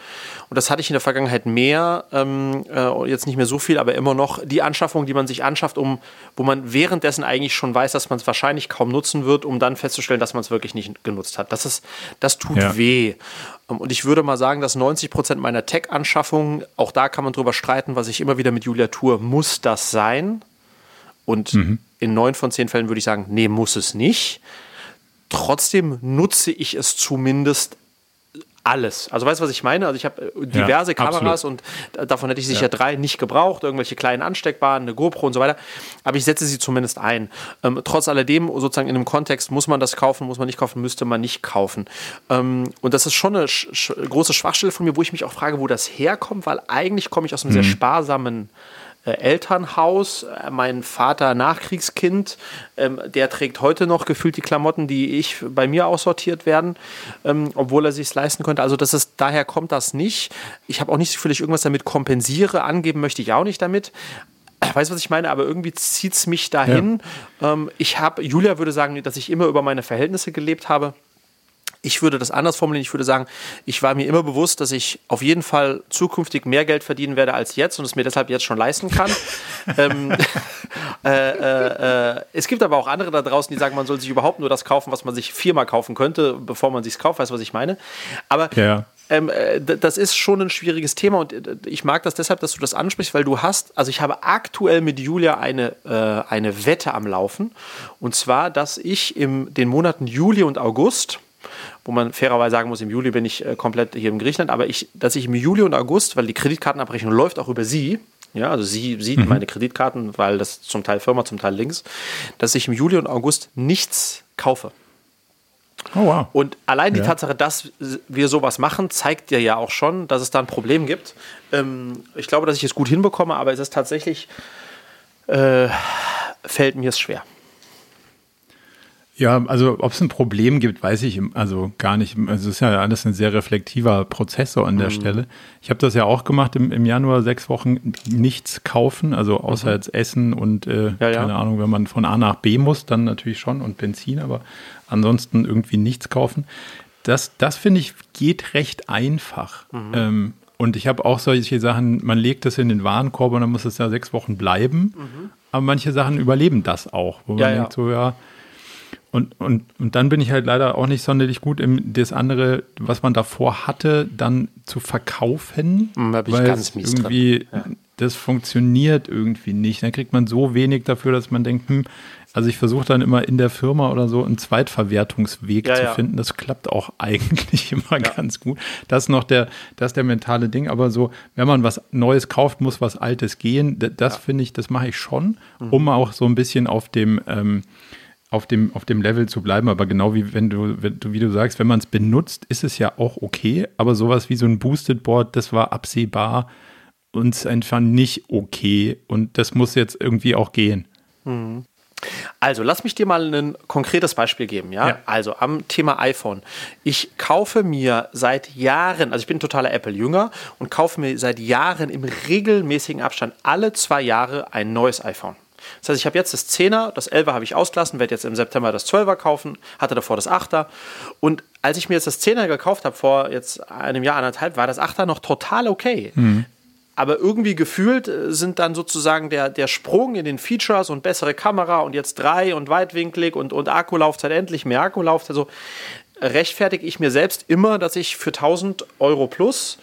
Speaker 2: und das hatte ich in der Vergangenheit mehr, ähm, äh, jetzt nicht mehr so viel, aber immer noch, die Anschaffungen, die man sich anschafft, um, wo man währenddessen eigentlich schon weiß, dass man es wahrscheinlich kaum nutzen wird, um dann festzustellen, dass man es wirklich nicht genutzt hat. Das, ist, das tut ja. weh. Ähm, und ich würde mal sagen, dass 90 Prozent meiner Tech-Anschaffungen, auch da kann man drüber streiten, was ich immer wieder mit Julia tue, muss das sein? Und mhm. In neun von zehn Fällen würde ich sagen, nee, muss es nicht. Trotzdem nutze ich es zumindest alles. Also weißt du, was ich meine? Also ich habe äh, diverse ja, Kameras absolut. und davon hätte ich sicher ja. drei nicht gebraucht, irgendwelche kleinen Ansteckbaren, eine GoPro und so weiter. Aber ich setze sie zumindest ein. Ähm, trotz alledem, sozusagen in einem Kontext, muss man das kaufen, muss man nicht kaufen, müsste man nicht kaufen. Ähm, und das ist schon eine sch große Schwachstelle von mir, wo ich mich auch frage, wo das herkommt, weil eigentlich komme ich aus einem mhm. sehr sparsamen Elternhaus. Äh, mein Vater Nachkriegskind, ähm, der trägt heute noch gefühlt die Klamotten, die ich bei mir aussortiert werden, ähm, obwohl er sich leisten könnte. Also das ist, daher kommt das nicht. Ich habe auch nicht so viel, ich irgendwas damit kompensiere. Angeben möchte ich auch nicht damit. Weißt du, was ich meine? Aber irgendwie zieht es mich dahin. Ja. Ähm, ich habe, Julia würde sagen, dass ich immer über meine Verhältnisse gelebt habe. Ich würde das anders formulieren. Ich würde sagen, ich war mir immer bewusst, dass ich auf jeden Fall zukünftig mehr Geld verdienen werde als jetzt und es mir deshalb jetzt schon leisten kann. ähm, äh, äh, äh, es gibt aber auch andere da draußen, die sagen, man soll sich überhaupt nur das kaufen, was man sich viermal kaufen könnte, bevor man sich kauft. Weißt du, was ich meine? Aber ja. Ähm, äh, das ist schon ein schwieriges Thema und äh, ich mag das deshalb, dass du das ansprichst, weil du hast, also ich habe aktuell mit Julia eine, äh, eine Wette am Laufen und zwar, dass ich in den Monaten Juli und August wo man fairerweise sagen muss, im Juli bin ich äh, komplett hier in Griechenland, aber ich, dass ich im Juli und August, weil die Kreditkartenabrechnung läuft auch über sie, ja, also sie sieht mhm. meine Kreditkarten, weil das zum Teil Firma, zum Teil links, dass ich im Juli und August nichts kaufe. Oh, wow. Und allein die ja. Tatsache, dass wir sowas machen, zeigt dir ja auch schon, dass es da ein Problem gibt. Ähm, ich glaube, dass ich es gut hinbekomme, aber es ist tatsächlich, äh, fällt mir es schwer.
Speaker 1: Ja, also ob es ein Problem gibt, weiß ich also gar nicht. Also es ist ja alles ein sehr reflektiver Prozessor an der mhm. Stelle. Ich habe das ja auch gemacht im, im Januar, sechs Wochen nichts kaufen, also außer mhm. jetzt Essen und äh, ja, ja. keine Ahnung, wenn man von A nach B muss, dann natürlich schon und Benzin, aber ansonsten irgendwie nichts kaufen. Das, das finde ich geht recht einfach. Mhm. Ähm, und ich habe auch solche Sachen, man legt das in den Warenkorb und dann muss es ja sechs Wochen bleiben. Mhm. Aber manche Sachen überleben das auch, wo man ja, denkt so, ja, und, und, und dann bin ich halt leider auch nicht sonderlich gut im das andere, was man davor hatte, dann zu verkaufen.
Speaker 2: Hm, da bin ich ganz mies
Speaker 1: irgendwie, ja. das funktioniert irgendwie nicht. Dann kriegt man so wenig dafür, dass man denkt, hm, also ich versuche dann immer in der Firma oder so einen Zweitverwertungsweg ja, zu ja. finden. Das klappt auch eigentlich immer ganz gut. Das ist noch der, das ist der mentale Ding. Aber so, wenn man was Neues kauft, muss was Altes gehen. Das finde ich, das mache ich schon, mhm. um auch so ein bisschen auf dem ähm, auf dem, auf dem Level zu bleiben. Aber genau wie wenn du, wenn du wie du sagst, wenn man es benutzt, ist es ja auch okay. Aber sowas wie so ein Boosted Board, das war absehbar und einfach nicht okay. Und das muss jetzt irgendwie auch gehen.
Speaker 2: Mhm. Also, lass mich dir mal ein konkretes Beispiel geben, ja? ja? Also am Thema iPhone. Ich kaufe mir seit Jahren, also ich bin totaler Apple-Jünger und kaufe mir seit Jahren im regelmäßigen Abstand alle zwei Jahre ein neues iPhone. Das heißt, ich habe jetzt das 10er, das 11er habe ich ausgelassen, werde jetzt im September das 12er kaufen, hatte davor das 8er. Und als ich mir jetzt das 10er gekauft habe, vor jetzt einem Jahr, anderthalb, war das 8er noch total okay. Mhm. Aber irgendwie gefühlt äh, sind dann sozusagen der, der Sprung in den Features und bessere Kamera und jetzt 3 und weitwinklig und, und Akkulaufzeit, endlich mehr Akkulaufzeit. So rechtfertige ich mir selbst immer, dass ich für 1000 Euro plus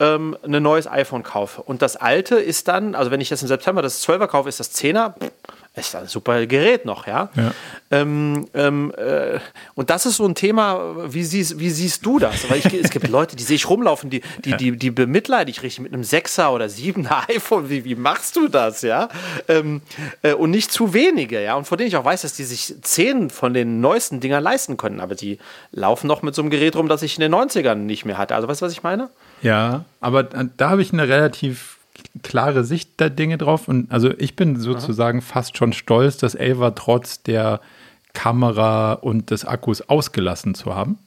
Speaker 2: ähm, ein neues iPhone kaufe. Und das alte ist dann, also wenn ich jetzt im September das 12er kaufe, ist das 10er. ist ein super Gerät noch, ja. ja. Ähm, ähm, äh, und das ist so ein Thema, wie siehst, wie siehst du das? Weil ich, es gibt Leute, die sehe ich rumlaufen, die, die, ja. die, die bemitleide ich richtig mit einem 6er oder 7er iPhone. Wie, wie machst du das, ja? Ähm, äh, und nicht zu wenige, ja. Und von denen ich auch weiß, dass die sich zehn von den neuesten Dingern leisten können. Aber die laufen noch mit so einem Gerät rum, das ich in den 90ern nicht mehr hatte. Also weißt du, was ich meine?
Speaker 1: Ja, aber da habe ich eine relativ klare Sicht der Dinge drauf. Und also ich bin sozusagen Aha. fast schon stolz, das Elva trotz der Kamera und des Akkus ausgelassen zu haben.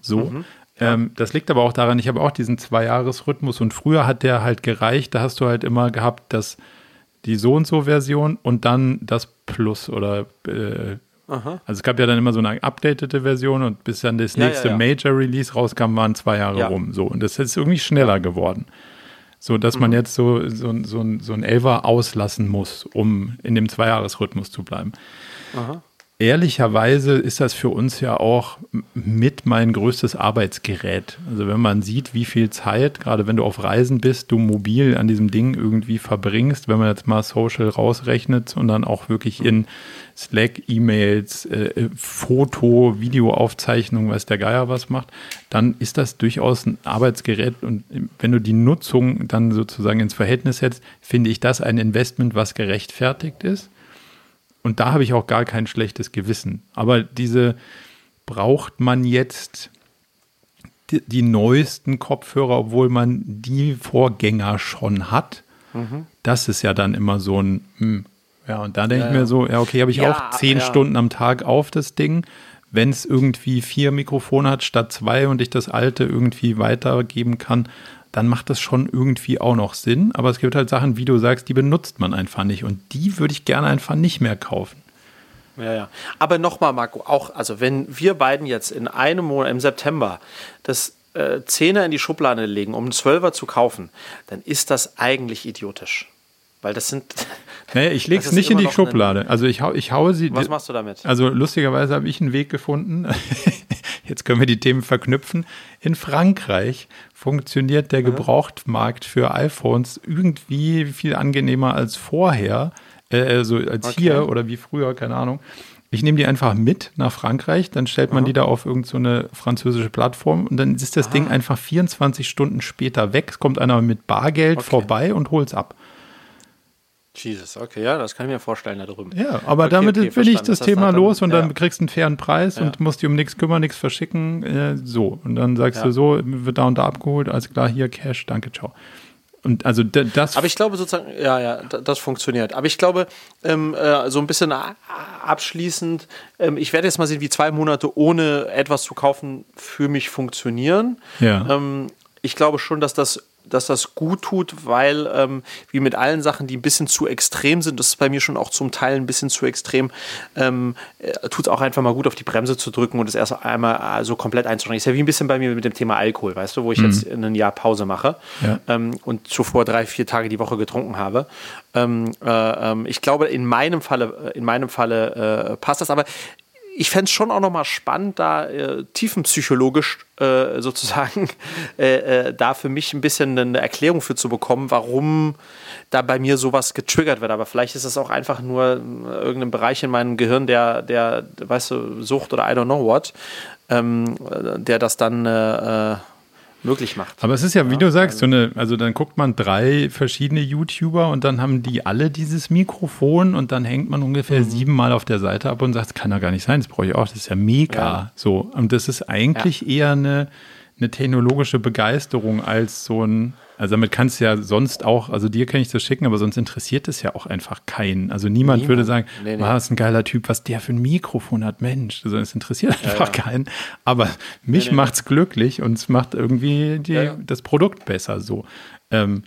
Speaker 1: So. Mhm. Ja. Ähm, das liegt aber auch daran, ich habe auch diesen Zwei-Jahres-Rhythmus und früher hat der halt gereicht, da hast du halt immer gehabt, dass die so und so Version und dann das Plus oder äh, also es gab ja dann immer so eine updatete Version und bis dann das nächste ja, ja, Major Release rauskam, waren zwei Jahre rum. So und das ist irgendwie schneller geworden. So dass mhm. man jetzt so, so, so, so ein Elfer auslassen muss, um in dem Zweijahresrhythmus zu bleiben. Aha. Ehrlicherweise ist das für uns ja auch mit mein größtes Arbeitsgerät. Also wenn man sieht, wie viel Zeit, gerade wenn du auf Reisen bist, du mobil an diesem Ding irgendwie verbringst, wenn man jetzt mal Social rausrechnet und dann auch wirklich in Slack, E-Mails, äh, Foto, Videoaufzeichnung, weiß der Geier was macht, dann ist das durchaus ein Arbeitsgerät. Und wenn du die Nutzung dann sozusagen ins Verhältnis setzt, finde ich das ein Investment, was gerechtfertigt ist. Und da habe ich auch gar kein schlechtes Gewissen. Aber diese braucht man jetzt die, die neuesten Kopfhörer, obwohl man die Vorgänger schon hat. Mhm. Das ist ja dann immer so ein, hm, ja, und da denke ja, ich mir so, ja, okay, habe ich ja, auch zehn ja. Stunden am Tag auf das Ding. Wenn es irgendwie vier Mikrofone hat statt zwei und ich das alte irgendwie weitergeben kann, dann macht das schon irgendwie auch noch Sinn. Aber es gibt halt Sachen, wie du sagst, die benutzt man einfach nicht. Und die würde ich gerne einfach nicht mehr kaufen.
Speaker 2: Ja, ja. Aber nochmal, Marco, auch, also wenn wir beiden jetzt in einem Monat, im September, das äh, Zehner in die Schublade legen, um einen Zwölfer zu kaufen, dann ist das eigentlich idiotisch. Weil das sind.
Speaker 1: Naja, ich lege es nicht in die Schublade. Also ich, hau, ich haue sie.
Speaker 2: Was machst du damit?
Speaker 1: Also lustigerweise habe ich einen Weg gefunden. Jetzt können wir die Themen verknüpfen. In Frankreich funktioniert der Gebrauchtmarkt für iPhones irgendwie viel angenehmer als vorher. Äh, also als okay. hier oder wie früher, keine Ahnung. Ich nehme die einfach mit nach Frankreich, dann stellt man Aha. die da auf irgendeine so französische Plattform und dann ist das Aha. Ding einfach 24 Stunden später weg. Es kommt einer mit Bargeld okay. vorbei und holt es ab.
Speaker 2: Jesus, okay, ja, das kann ich mir vorstellen da drüben.
Speaker 1: Ja, aber okay, damit okay, will ich das, das Thema los und ja. dann kriegst du einen fairen Preis ja. und musst dir um nichts kümmern, nichts verschicken. Äh, so. Und dann sagst ja. du so, wird da und da abgeholt, alles klar, hier Cash, danke, ciao. Und also das.
Speaker 2: Aber ich glaube sozusagen, ja, ja, das funktioniert. Aber ich glaube, ähm, äh, so ein bisschen abschließend, ähm, ich werde jetzt mal sehen, wie zwei Monate ohne etwas zu kaufen für mich funktionieren. Ja. Ähm, ich glaube schon, dass das dass das gut tut, weil ähm, wie mit allen Sachen, die ein bisschen zu extrem sind, das ist bei mir schon auch zum Teil ein bisschen zu extrem, ähm, äh, tut es auch einfach mal gut auf die Bremse zu drücken und es erst einmal äh, so komplett einzusteigen. Ist ja wie ein bisschen bei mir mit dem Thema Alkohol, weißt du, wo ich mhm. jetzt ein Jahr Pause mache ja. ähm, und zuvor drei, vier Tage die Woche getrunken habe. Ähm, äh, ähm, ich glaube, in meinem Falle, äh, in meinem Falle äh, passt das, aber ich fände es schon auch nochmal spannend, da äh, tiefenpsychologisch äh, sozusagen äh, äh, da für mich ein bisschen eine Erklärung für zu bekommen, warum da bei mir sowas getriggert wird. Aber vielleicht ist es auch einfach nur äh, irgendein Bereich in meinem Gehirn, der, der, weißt du, Sucht oder I don't know what, ähm, der das dann äh, möglich macht.
Speaker 1: Aber es ist ja, wie ja, du sagst, so eine, also dann guckt man drei verschiedene YouTuber und dann haben die alle dieses Mikrofon und dann hängt man ungefähr mhm. siebenmal auf der Seite ab und sagt, das kann doch gar nicht sein, das brauche ich auch, das ist ja mega. Ja. So. Und das ist eigentlich ja. eher eine, eine technologische Begeisterung als so ein also damit kannst du ja sonst auch, also dir kann ich das schicken, aber sonst interessiert es ja auch einfach keinen. Also niemand, niemand. würde sagen, nee, nee. war das ein geiler Typ, was der für ein Mikrofon hat, Mensch. Also es interessiert einfach ja, ja. keinen. Aber mich nee, macht's glücklich und es macht irgendwie die, ja, das Produkt besser so. Ähm,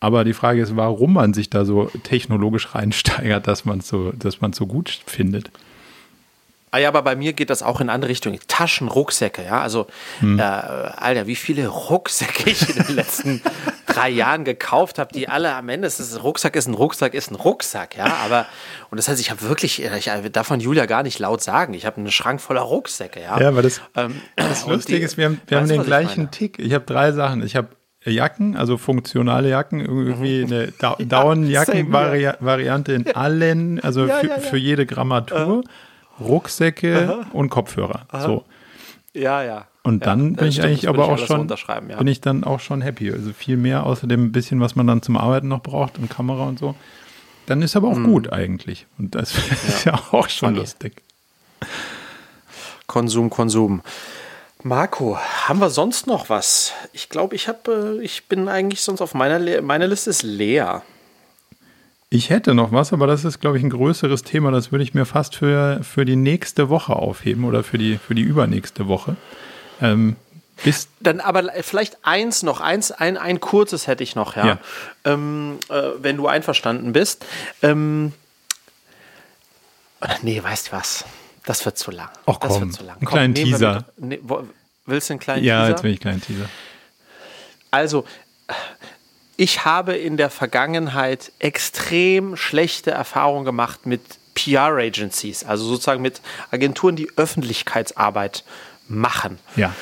Speaker 1: aber die Frage ist, warum man sich da so technologisch reinsteigert, dass man so, dass man so gut findet.
Speaker 2: Ah ja, aber bei mir geht das auch in andere Richtungen. Taschen, Rucksäcke, ja. Also, hm. äh, Alter, wie viele Rucksäcke ich in den letzten drei Jahren gekauft habe, die alle am Ende, ist, Rucksack ist ein Rucksack, ist ein Rucksack, ja. Aber, und das heißt, ich habe wirklich, ich darf von Julia gar nicht laut sagen, ich habe einen Schrank voller Rucksäcke, ja.
Speaker 1: Ja, aber das, ähm, das Lustige ist, wir haben, wir haben den gleichen Tick. Ich habe drei Sachen. Ich habe Jacken, also funktionale Jacken, irgendwie eine da Down-Jacken-Variante in für, also ja, für, ja, ja. für, jede Grammatur, uh. Rucksäcke uh und Kopfhörer. Uh So.
Speaker 2: Ja, ja.
Speaker 1: Und dann bin ich stimmt, eigentlich aber auch schon, bin ich dann auch schon happy. Also viel mehr, außerdem ein bisschen, was man dann zum Arbeiten noch braucht und Kamera und so. Dann ist aber auch mm. gut eigentlich. Und das ist ja auch schon okay. lustig.
Speaker 2: Konsum, Konsum. Marco, haben wir sonst noch was? Ich glaube, ich habe, äh, ich bin eigentlich sonst auf meiner, Le meine Liste ist leer.
Speaker 1: Ich hätte noch was, aber das ist, glaube ich, ein größeres Thema. Das würde ich mir fast für, für die nächste Woche aufheben oder für die, für die übernächste Woche. Ähm,
Speaker 2: bis Dann aber vielleicht eins noch, eins, ein, ein kurzes hätte ich noch, ja. ja. Ähm, äh, wenn du einverstanden bist. Ähm, nee, weißt du was? Das wird zu lang.
Speaker 1: Ach komm, das wird zu lang. einen komm, kleinen Teaser.
Speaker 2: Mit, ne, willst du einen kleinen
Speaker 1: ja, Teaser? Ja, jetzt will ich einen kleinen Teaser.
Speaker 2: Also, ich habe in der Vergangenheit extrem schlechte Erfahrungen gemacht mit PR-Agencies, also sozusagen mit Agenturen, die Öffentlichkeitsarbeit machen.
Speaker 1: Ja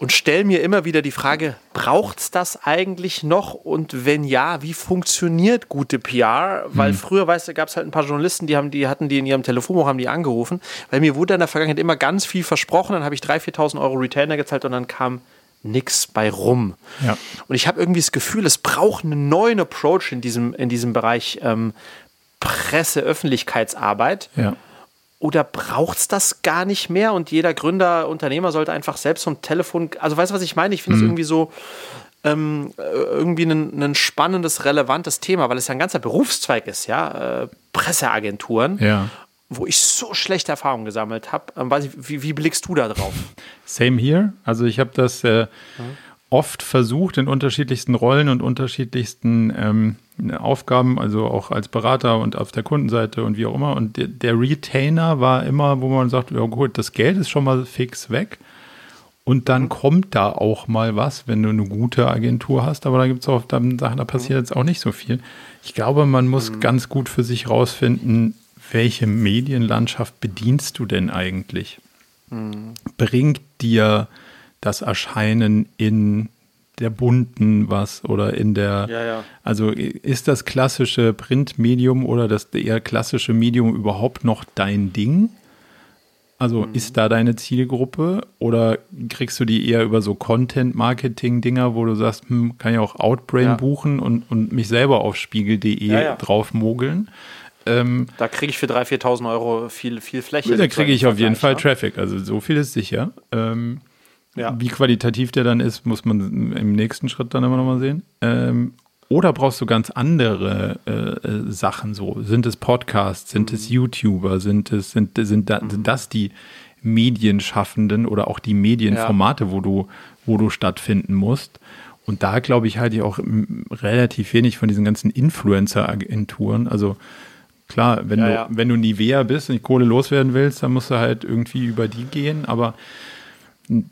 Speaker 2: und stelle mir immer wieder die Frage, braucht es das eigentlich noch? Und wenn ja, wie funktioniert gute PR? Weil mhm. früher, weißt du, gab es halt ein paar Journalisten, die, haben, die hatten die in ihrem Telefonbuch, haben die angerufen, weil mir wurde in der Vergangenheit immer ganz viel versprochen, dann habe ich 3.000, 4.000 Euro Retainer gezahlt und dann kam nichts bei rum.
Speaker 1: Ja.
Speaker 2: Und ich habe irgendwie das Gefühl, es braucht einen neuen Approach in diesem, in diesem Bereich ähm, Presse, Öffentlichkeitsarbeit.
Speaker 1: Ja
Speaker 2: oder braucht es das gar nicht mehr und jeder Gründer, Unternehmer sollte einfach selbst vom Telefon, also weißt du, was ich meine? Ich finde es mhm. irgendwie so ähm, äh, irgendwie ein, ein, spannendes, relevantes Thema, weil es ja ein ganzer Berufszweig ist, ja, äh, Presseagenturen.
Speaker 1: Ja.
Speaker 2: Wo ich so schlechte Erfahrungen gesammelt habe. Ähm, wie, wie, blickst du da drauf?
Speaker 1: Same here. Also ich habe das äh, mhm oft versucht, in unterschiedlichsten Rollen und unterschiedlichsten ähm, Aufgaben, also auch als Berater und auf der Kundenseite und wie auch immer. Und der, der Retainer war immer, wo man sagt, ja gut, das Geld ist schon mal fix weg. Und dann mhm. kommt da auch mal was, wenn du eine gute Agentur hast. Aber da gibt es auch dann Sachen, da passiert mhm. jetzt auch nicht so viel. Ich glaube, man muss mhm. ganz gut für sich rausfinden, welche Medienlandschaft bedienst du denn eigentlich? Mhm. Bringt dir das Erscheinen in der bunten was oder in der,
Speaker 2: ja, ja.
Speaker 1: also ist das klassische Printmedium oder das eher klassische Medium überhaupt noch dein Ding? Also mhm. ist da deine Zielgruppe oder kriegst du die eher über so Content-Marketing-Dinger, wo du sagst, hm, kann ich auch Outbrain ja. buchen und, und mich selber auf spiegel.de ja, drauf mogeln?
Speaker 2: Ähm, da kriege ich für 3.000, 4.000 Euro viel, viel Fläche.
Speaker 1: Da kriege ich auf jeden Fall Traffic, also so viel ist sicher. Ähm, ja. Wie qualitativ der dann ist, muss man im nächsten Schritt dann immer nochmal sehen. Ähm, oder brauchst du ganz andere äh, äh, Sachen so? Sind es Podcasts, sind mhm. es YouTuber, sind es, sind, sind, da, mhm. sind das die Medienschaffenden oder auch die Medienformate, ja. wo du, wo du stattfinden musst? Und da glaube ich, halte ich auch relativ wenig von diesen ganzen Influencer-Agenturen. Also klar, wenn, ja, du, ja. wenn du Nivea bist und die Kohle loswerden willst, dann musst du halt irgendwie über die gehen. Aber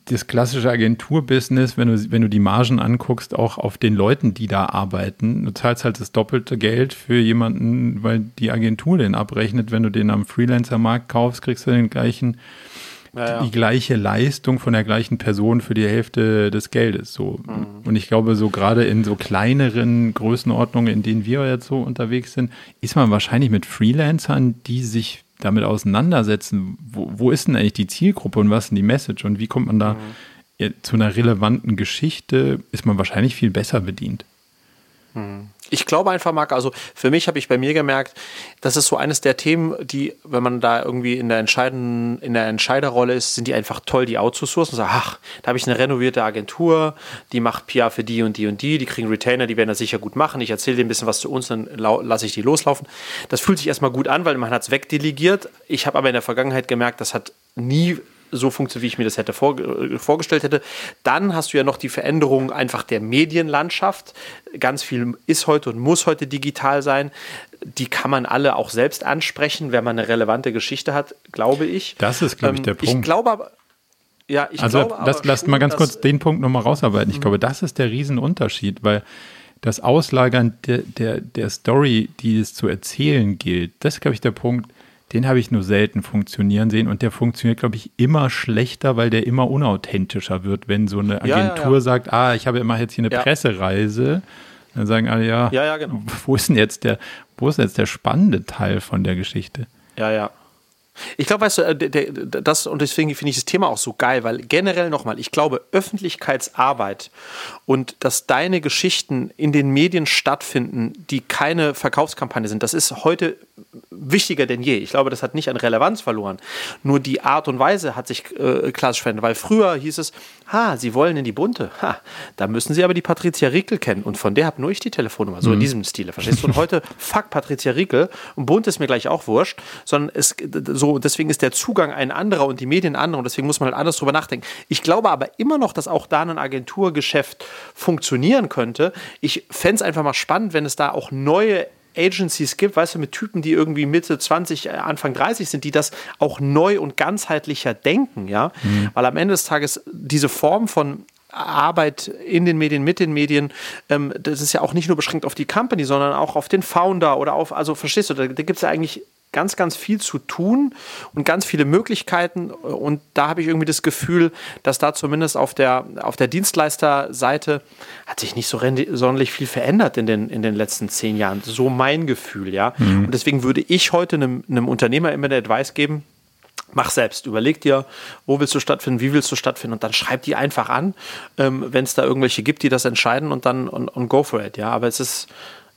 Speaker 1: das klassische Agenturbusiness, wenn du, wenn du die Margen anguckst, auch auf den Leuten, die da arbeiten. Du zahlst halt das doppelte Geld für jemanden, weil die Agentur den abrechnet. Wenn du den am Freelancer-Markt kaufst, kriegst du den gleichen, ja, die gleiche Leistung von der gleichen Person für die Hälfte des Geldes. So. Mhm. Und ich glaube, so gerade in so kleineren Größenordnungen, in denen wir jetzt so unterwegs sind, ist man wahrscheinlich mit Freelancern, die sich damit auseinandersetzen, wo, wo ist denn eigentlich die Zielgruppe und was ist denn die Message und wie kommt man da mhm. zu einer relevanten Geschichte, ist man wahrscheinlich viel besser bedient.
Speaker 2: Mhm. Ich glaube einfach, Marc, also für mich habe ich bei mir gemerkt, das ist so eines der Themen, die, wenn man da irgendwie in der, entscheidenden, in der Entscheiderrolle ist, sind die einfach toll, die outzusourcen und sagen, ach, da habe ich eine renovierte Agentur, die macht PR für die und die und die, die kriegen Retainer, die werden das sicher gut machen. Ich erzähle denen ein bisschen was zu uns, dann lasse ich die loslaufen. Das fühlt sich erstmal gut an, weil man hat es wegdelegiert. Ich habe aber in der Vergangenheit gemerkt, das hat nie so funktioniert, wie ich mir das hätte vor, vorgestellt hätte. Dann hast du ja noch die Veränderung einfach der Medienlandschaft. Ganz viel ist heute und muss heute digital sein. Die kann man alle auch selbst ansprechen, wenn man eine relevante Geschichte hat, glaube ich.
Speaker 1: Das ist, glaube ich, der ähm, Punkt.
Speaker 2: Ich glaube aber, ja, ich
Speaker 1: also
Speaker 2: glaube
Speaker 1: das, lasst mal ganz kurz den Punkt nochmal rausarbeiten. Ich mhm. glaube, das ist der Riesenunterschied, weil das Auslagern der, der, der Story, die es zu erzählen gilt, das ist, glaube ich, der Punkt, den habe ich nur selten funktionieren sehen und der funktioniert, glaube ich, immer schlechter, weil der immer unauthentischer wird, wenn so eine Agentur ja, ja, sagt, ah, ich habe immer jetzt hier eine Pressereise. Dann sagen alle, ja,
Speaker 2: ja, ja genau.
Speaker 1: wo ist denn jetzt der, wo ist jetzt der spannende Teil von der Geschichte?
Speaker 2: Ja, ja. Ich glaube, weißt du, äh, das und deswegen finde ich das Thema auch so geil, weil generell nochmal, ich glaube, Öffentlichkeitsarbeit und dass deine Geschichten in den Medien stattfinden, die keine Verkaufskampagne sind, das ist heute wichtiger denn je. Ich glaube, das hat nicht an Relevanz verloren. Nur die Art und Weise hat sich äh, klassisch verändert, weil früher hieß es, ha, Sie wollen in die Bunte, ha, da müssen Sie aber die Patricia Riekel kennen und von der habe nur ich die Telefonnummer, so mhm. in diesem Stile, verstehst du? Und heute, fuck Patricia Riekel und Bunt ist mir gleich auch wurscht, sondern es, so, deswegen ist der Zugang ein anderer und die Medien andere und deswegen muss man halt anders drüber nachdenken. Ich glaube aber immer noch, dass auch da ein Agenturgeschäft funktionieren könnte. Ich fände es einfach mal spannend, wenn es da auch neue Agencies gibt, weißt du, mit Typen, die irgendwie Mitte 20, äh, Anfang 30 sind, die das auch neu und ganzheitlicher denken, ja. Mhm. Weil am Ende des Tages diese Form von Arbeit in den Medien, mit den Medien, ähm, das ist ja auch nicht nur beschränkt auf die Company, sondern auch auf den Founder oder auf, also verstehst du, da, da gibt es ja eigentlich ganz, ganz viel zu tun und ganz viele Möglichkeiten. Und da habe ich irgendwie das Gefühl, dass da zumindest auf der, auf der Dienstleisterseite hat sich nicht so sonderlich viel verändert in den, in den letzten zehn Jahren. So mein Gefühl, ja. Mhm. Und deswegen würde ich heute einem, einem Unternehmer immer den Advice geben, Mach selbst, überleg dir, wo willst du stattfinden, wie willst du stattfinden und dann schreib die einfach an, ähm, wenn es da irgendwelche gibt, die das entscheiden und dann und, und go for it, ja. Aber es ist,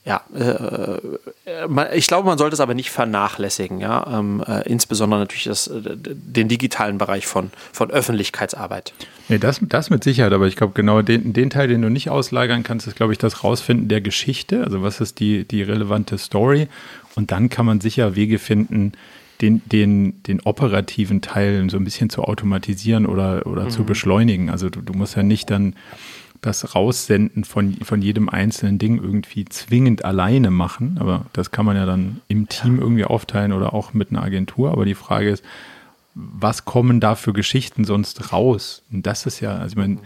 Speaker 2: ja, äh, ich glaube, man sollte es aber nicht vernachlässigen, ja, ähm, äh, insbesondere natürlich das, äh, den digitalen Bereich von, von Öffentlichkeitsarbeit.
Speaker 1: Nee, das, das mit Sicherheit, aber ich glaube, genau den, den Teil, den du nicht auslagern kannst, ist, glaube ich, das Rausfinden der Geschichte, also was ist die, die relevante Story und dann kann man sicher Wege finden, den, den, den operativen Teil so ein bisschen zu automatisieren oder, oder mhm. zu beschleunigen. Also du, du musst ja nicht dann das Raussenden von, von jedem einzelnen Ding irgendwie zwingend alleine machen. Aber das kann man ja dann im Team irgendwie aufteilen oder auch mit einer Agentur. Aber die Frage ist, was kommen da für Geschichten sonst raus? Und das ist ja, also ich meine,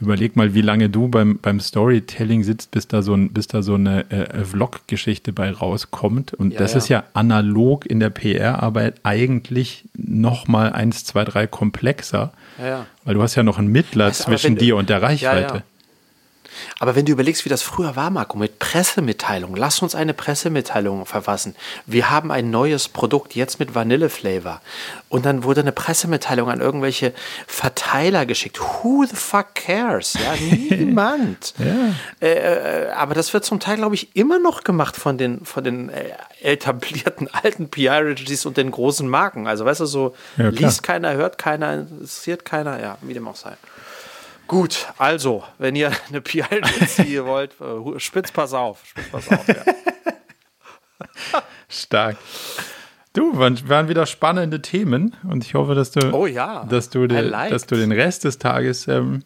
Speaker 1: überleg mal, wie lange du beim, beim Storytelling sitzt, bis da so, ein, bis da so eine äh, Vlog-Geschichte bei rauskommt. Und ja, das ja. ist ja analog in der PR-Arbeit eigentlich noch mal eins, zwei, drei komplexer. Ja, weil du hast ja noch einen Mittler weißt, zwischen dir und der Reichweite.
Speaker 2: Aber wenn du überlegst, wie das früher war, Marco, mit Pressemitteilungen, lass uns eine Pressemitteilung verfassen. Wir haben ein neues Produkt, jetzt mit Vanilleflavor. Und dann wurde eine Pressemitteilung an irgendwelche Verteiler geschickt. Who the fuck cares? Ja, niemand. ja. Äh, äh, aber das wird zum Teil, glaube ich, immer noch gemacht von den, von den äh, etablierten alten PR-Agencies und den großen Marken. Also, weißt du, so ja, liest keiner, hört keiner, interessiert keiner, ja, wie dem auch sei. Gut, also, wenn ihr eine PR-Agency wollt, äh, spitz pass auf. Spitz pass auf
Speaker 1: ja. Stark. Du, waren wieder spannende Themen und ich hoffe, dass du,
Speaker 2: oh ja,
Speaker 1: dass du, de, dass du den Rest des Tages ähm,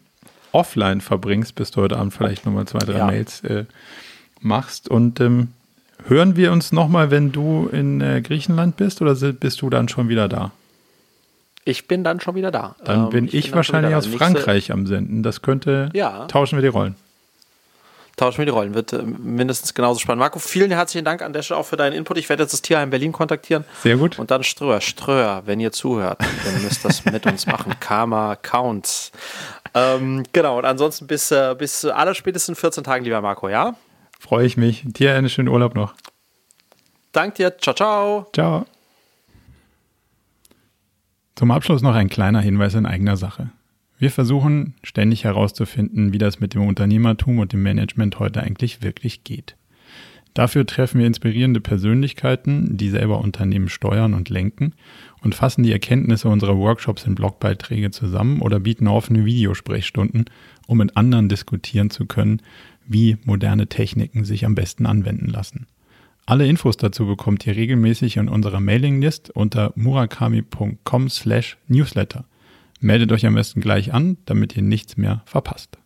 Speaker 1: offline verbringst, bis du heute Abend vielleicht nochmal zwei, drei ja. Mails äh, machst. Und ähm, hören wir uns nochmal, wenn du in äh, Griechenland bist oder bist du dann schon wieder da?
Speaker 2: Ich bin dann schon wieder da.
Speaker 1: Dann ähm, bin ich, ich bin wahrscheinlich aus Frankreich am Senden. Das könnte. Ja. Tauschen wir die Rollen.
Speaker 2: Tauschen wir die Rollen. Wird äh, mindestens genauso spannend. Marco, vielen herzlichen Dank an der Stelle auch für deinen Input. Ich werde jetzt das Tierheim Berlin kontaktieren.
Speaker 1: Sehr gut.
Speaker 2: Und dann Ströer, Ströer, wenn ihr zuhört, dann müsst das mit uns machen. Karma counts. Ähm, genau, und ansonsten bis, äh, bis aller spätestens 14 Tagen, lieber Marco, ja?
Speaker 1: Freue ich mich. Dir einen schönen Urlaub noch.
Speaker 2: Dank dir. Ciao, ciao.
Speaker 1: Ciao. Zum Abschluss noch ein kleiner Hinweis in eigener Sache. Wir versuchen ständig herauszufinden, wie das mit dem Unternehmertum und dem Management heute eigentlich wirklich geht. Dafür treffen wir inspirierende Persönlichkeiten, die selber Unternehmen steuern und lenken und fassen die Erkenntnisse unserer Workshops in Blogbeiträge zusammen oder bieten offene Videosprechstunden, um mit anderen diskutieren zu können, wie moderne Techniken sich am besten anwenden lassen. Alle Infos dazu bekommt ihr regelmäßig in unserer Mailinglist unter murakami.com slash newsletter. Meldet euch am besten gleich an, damit ihr nichts mehr verpasst.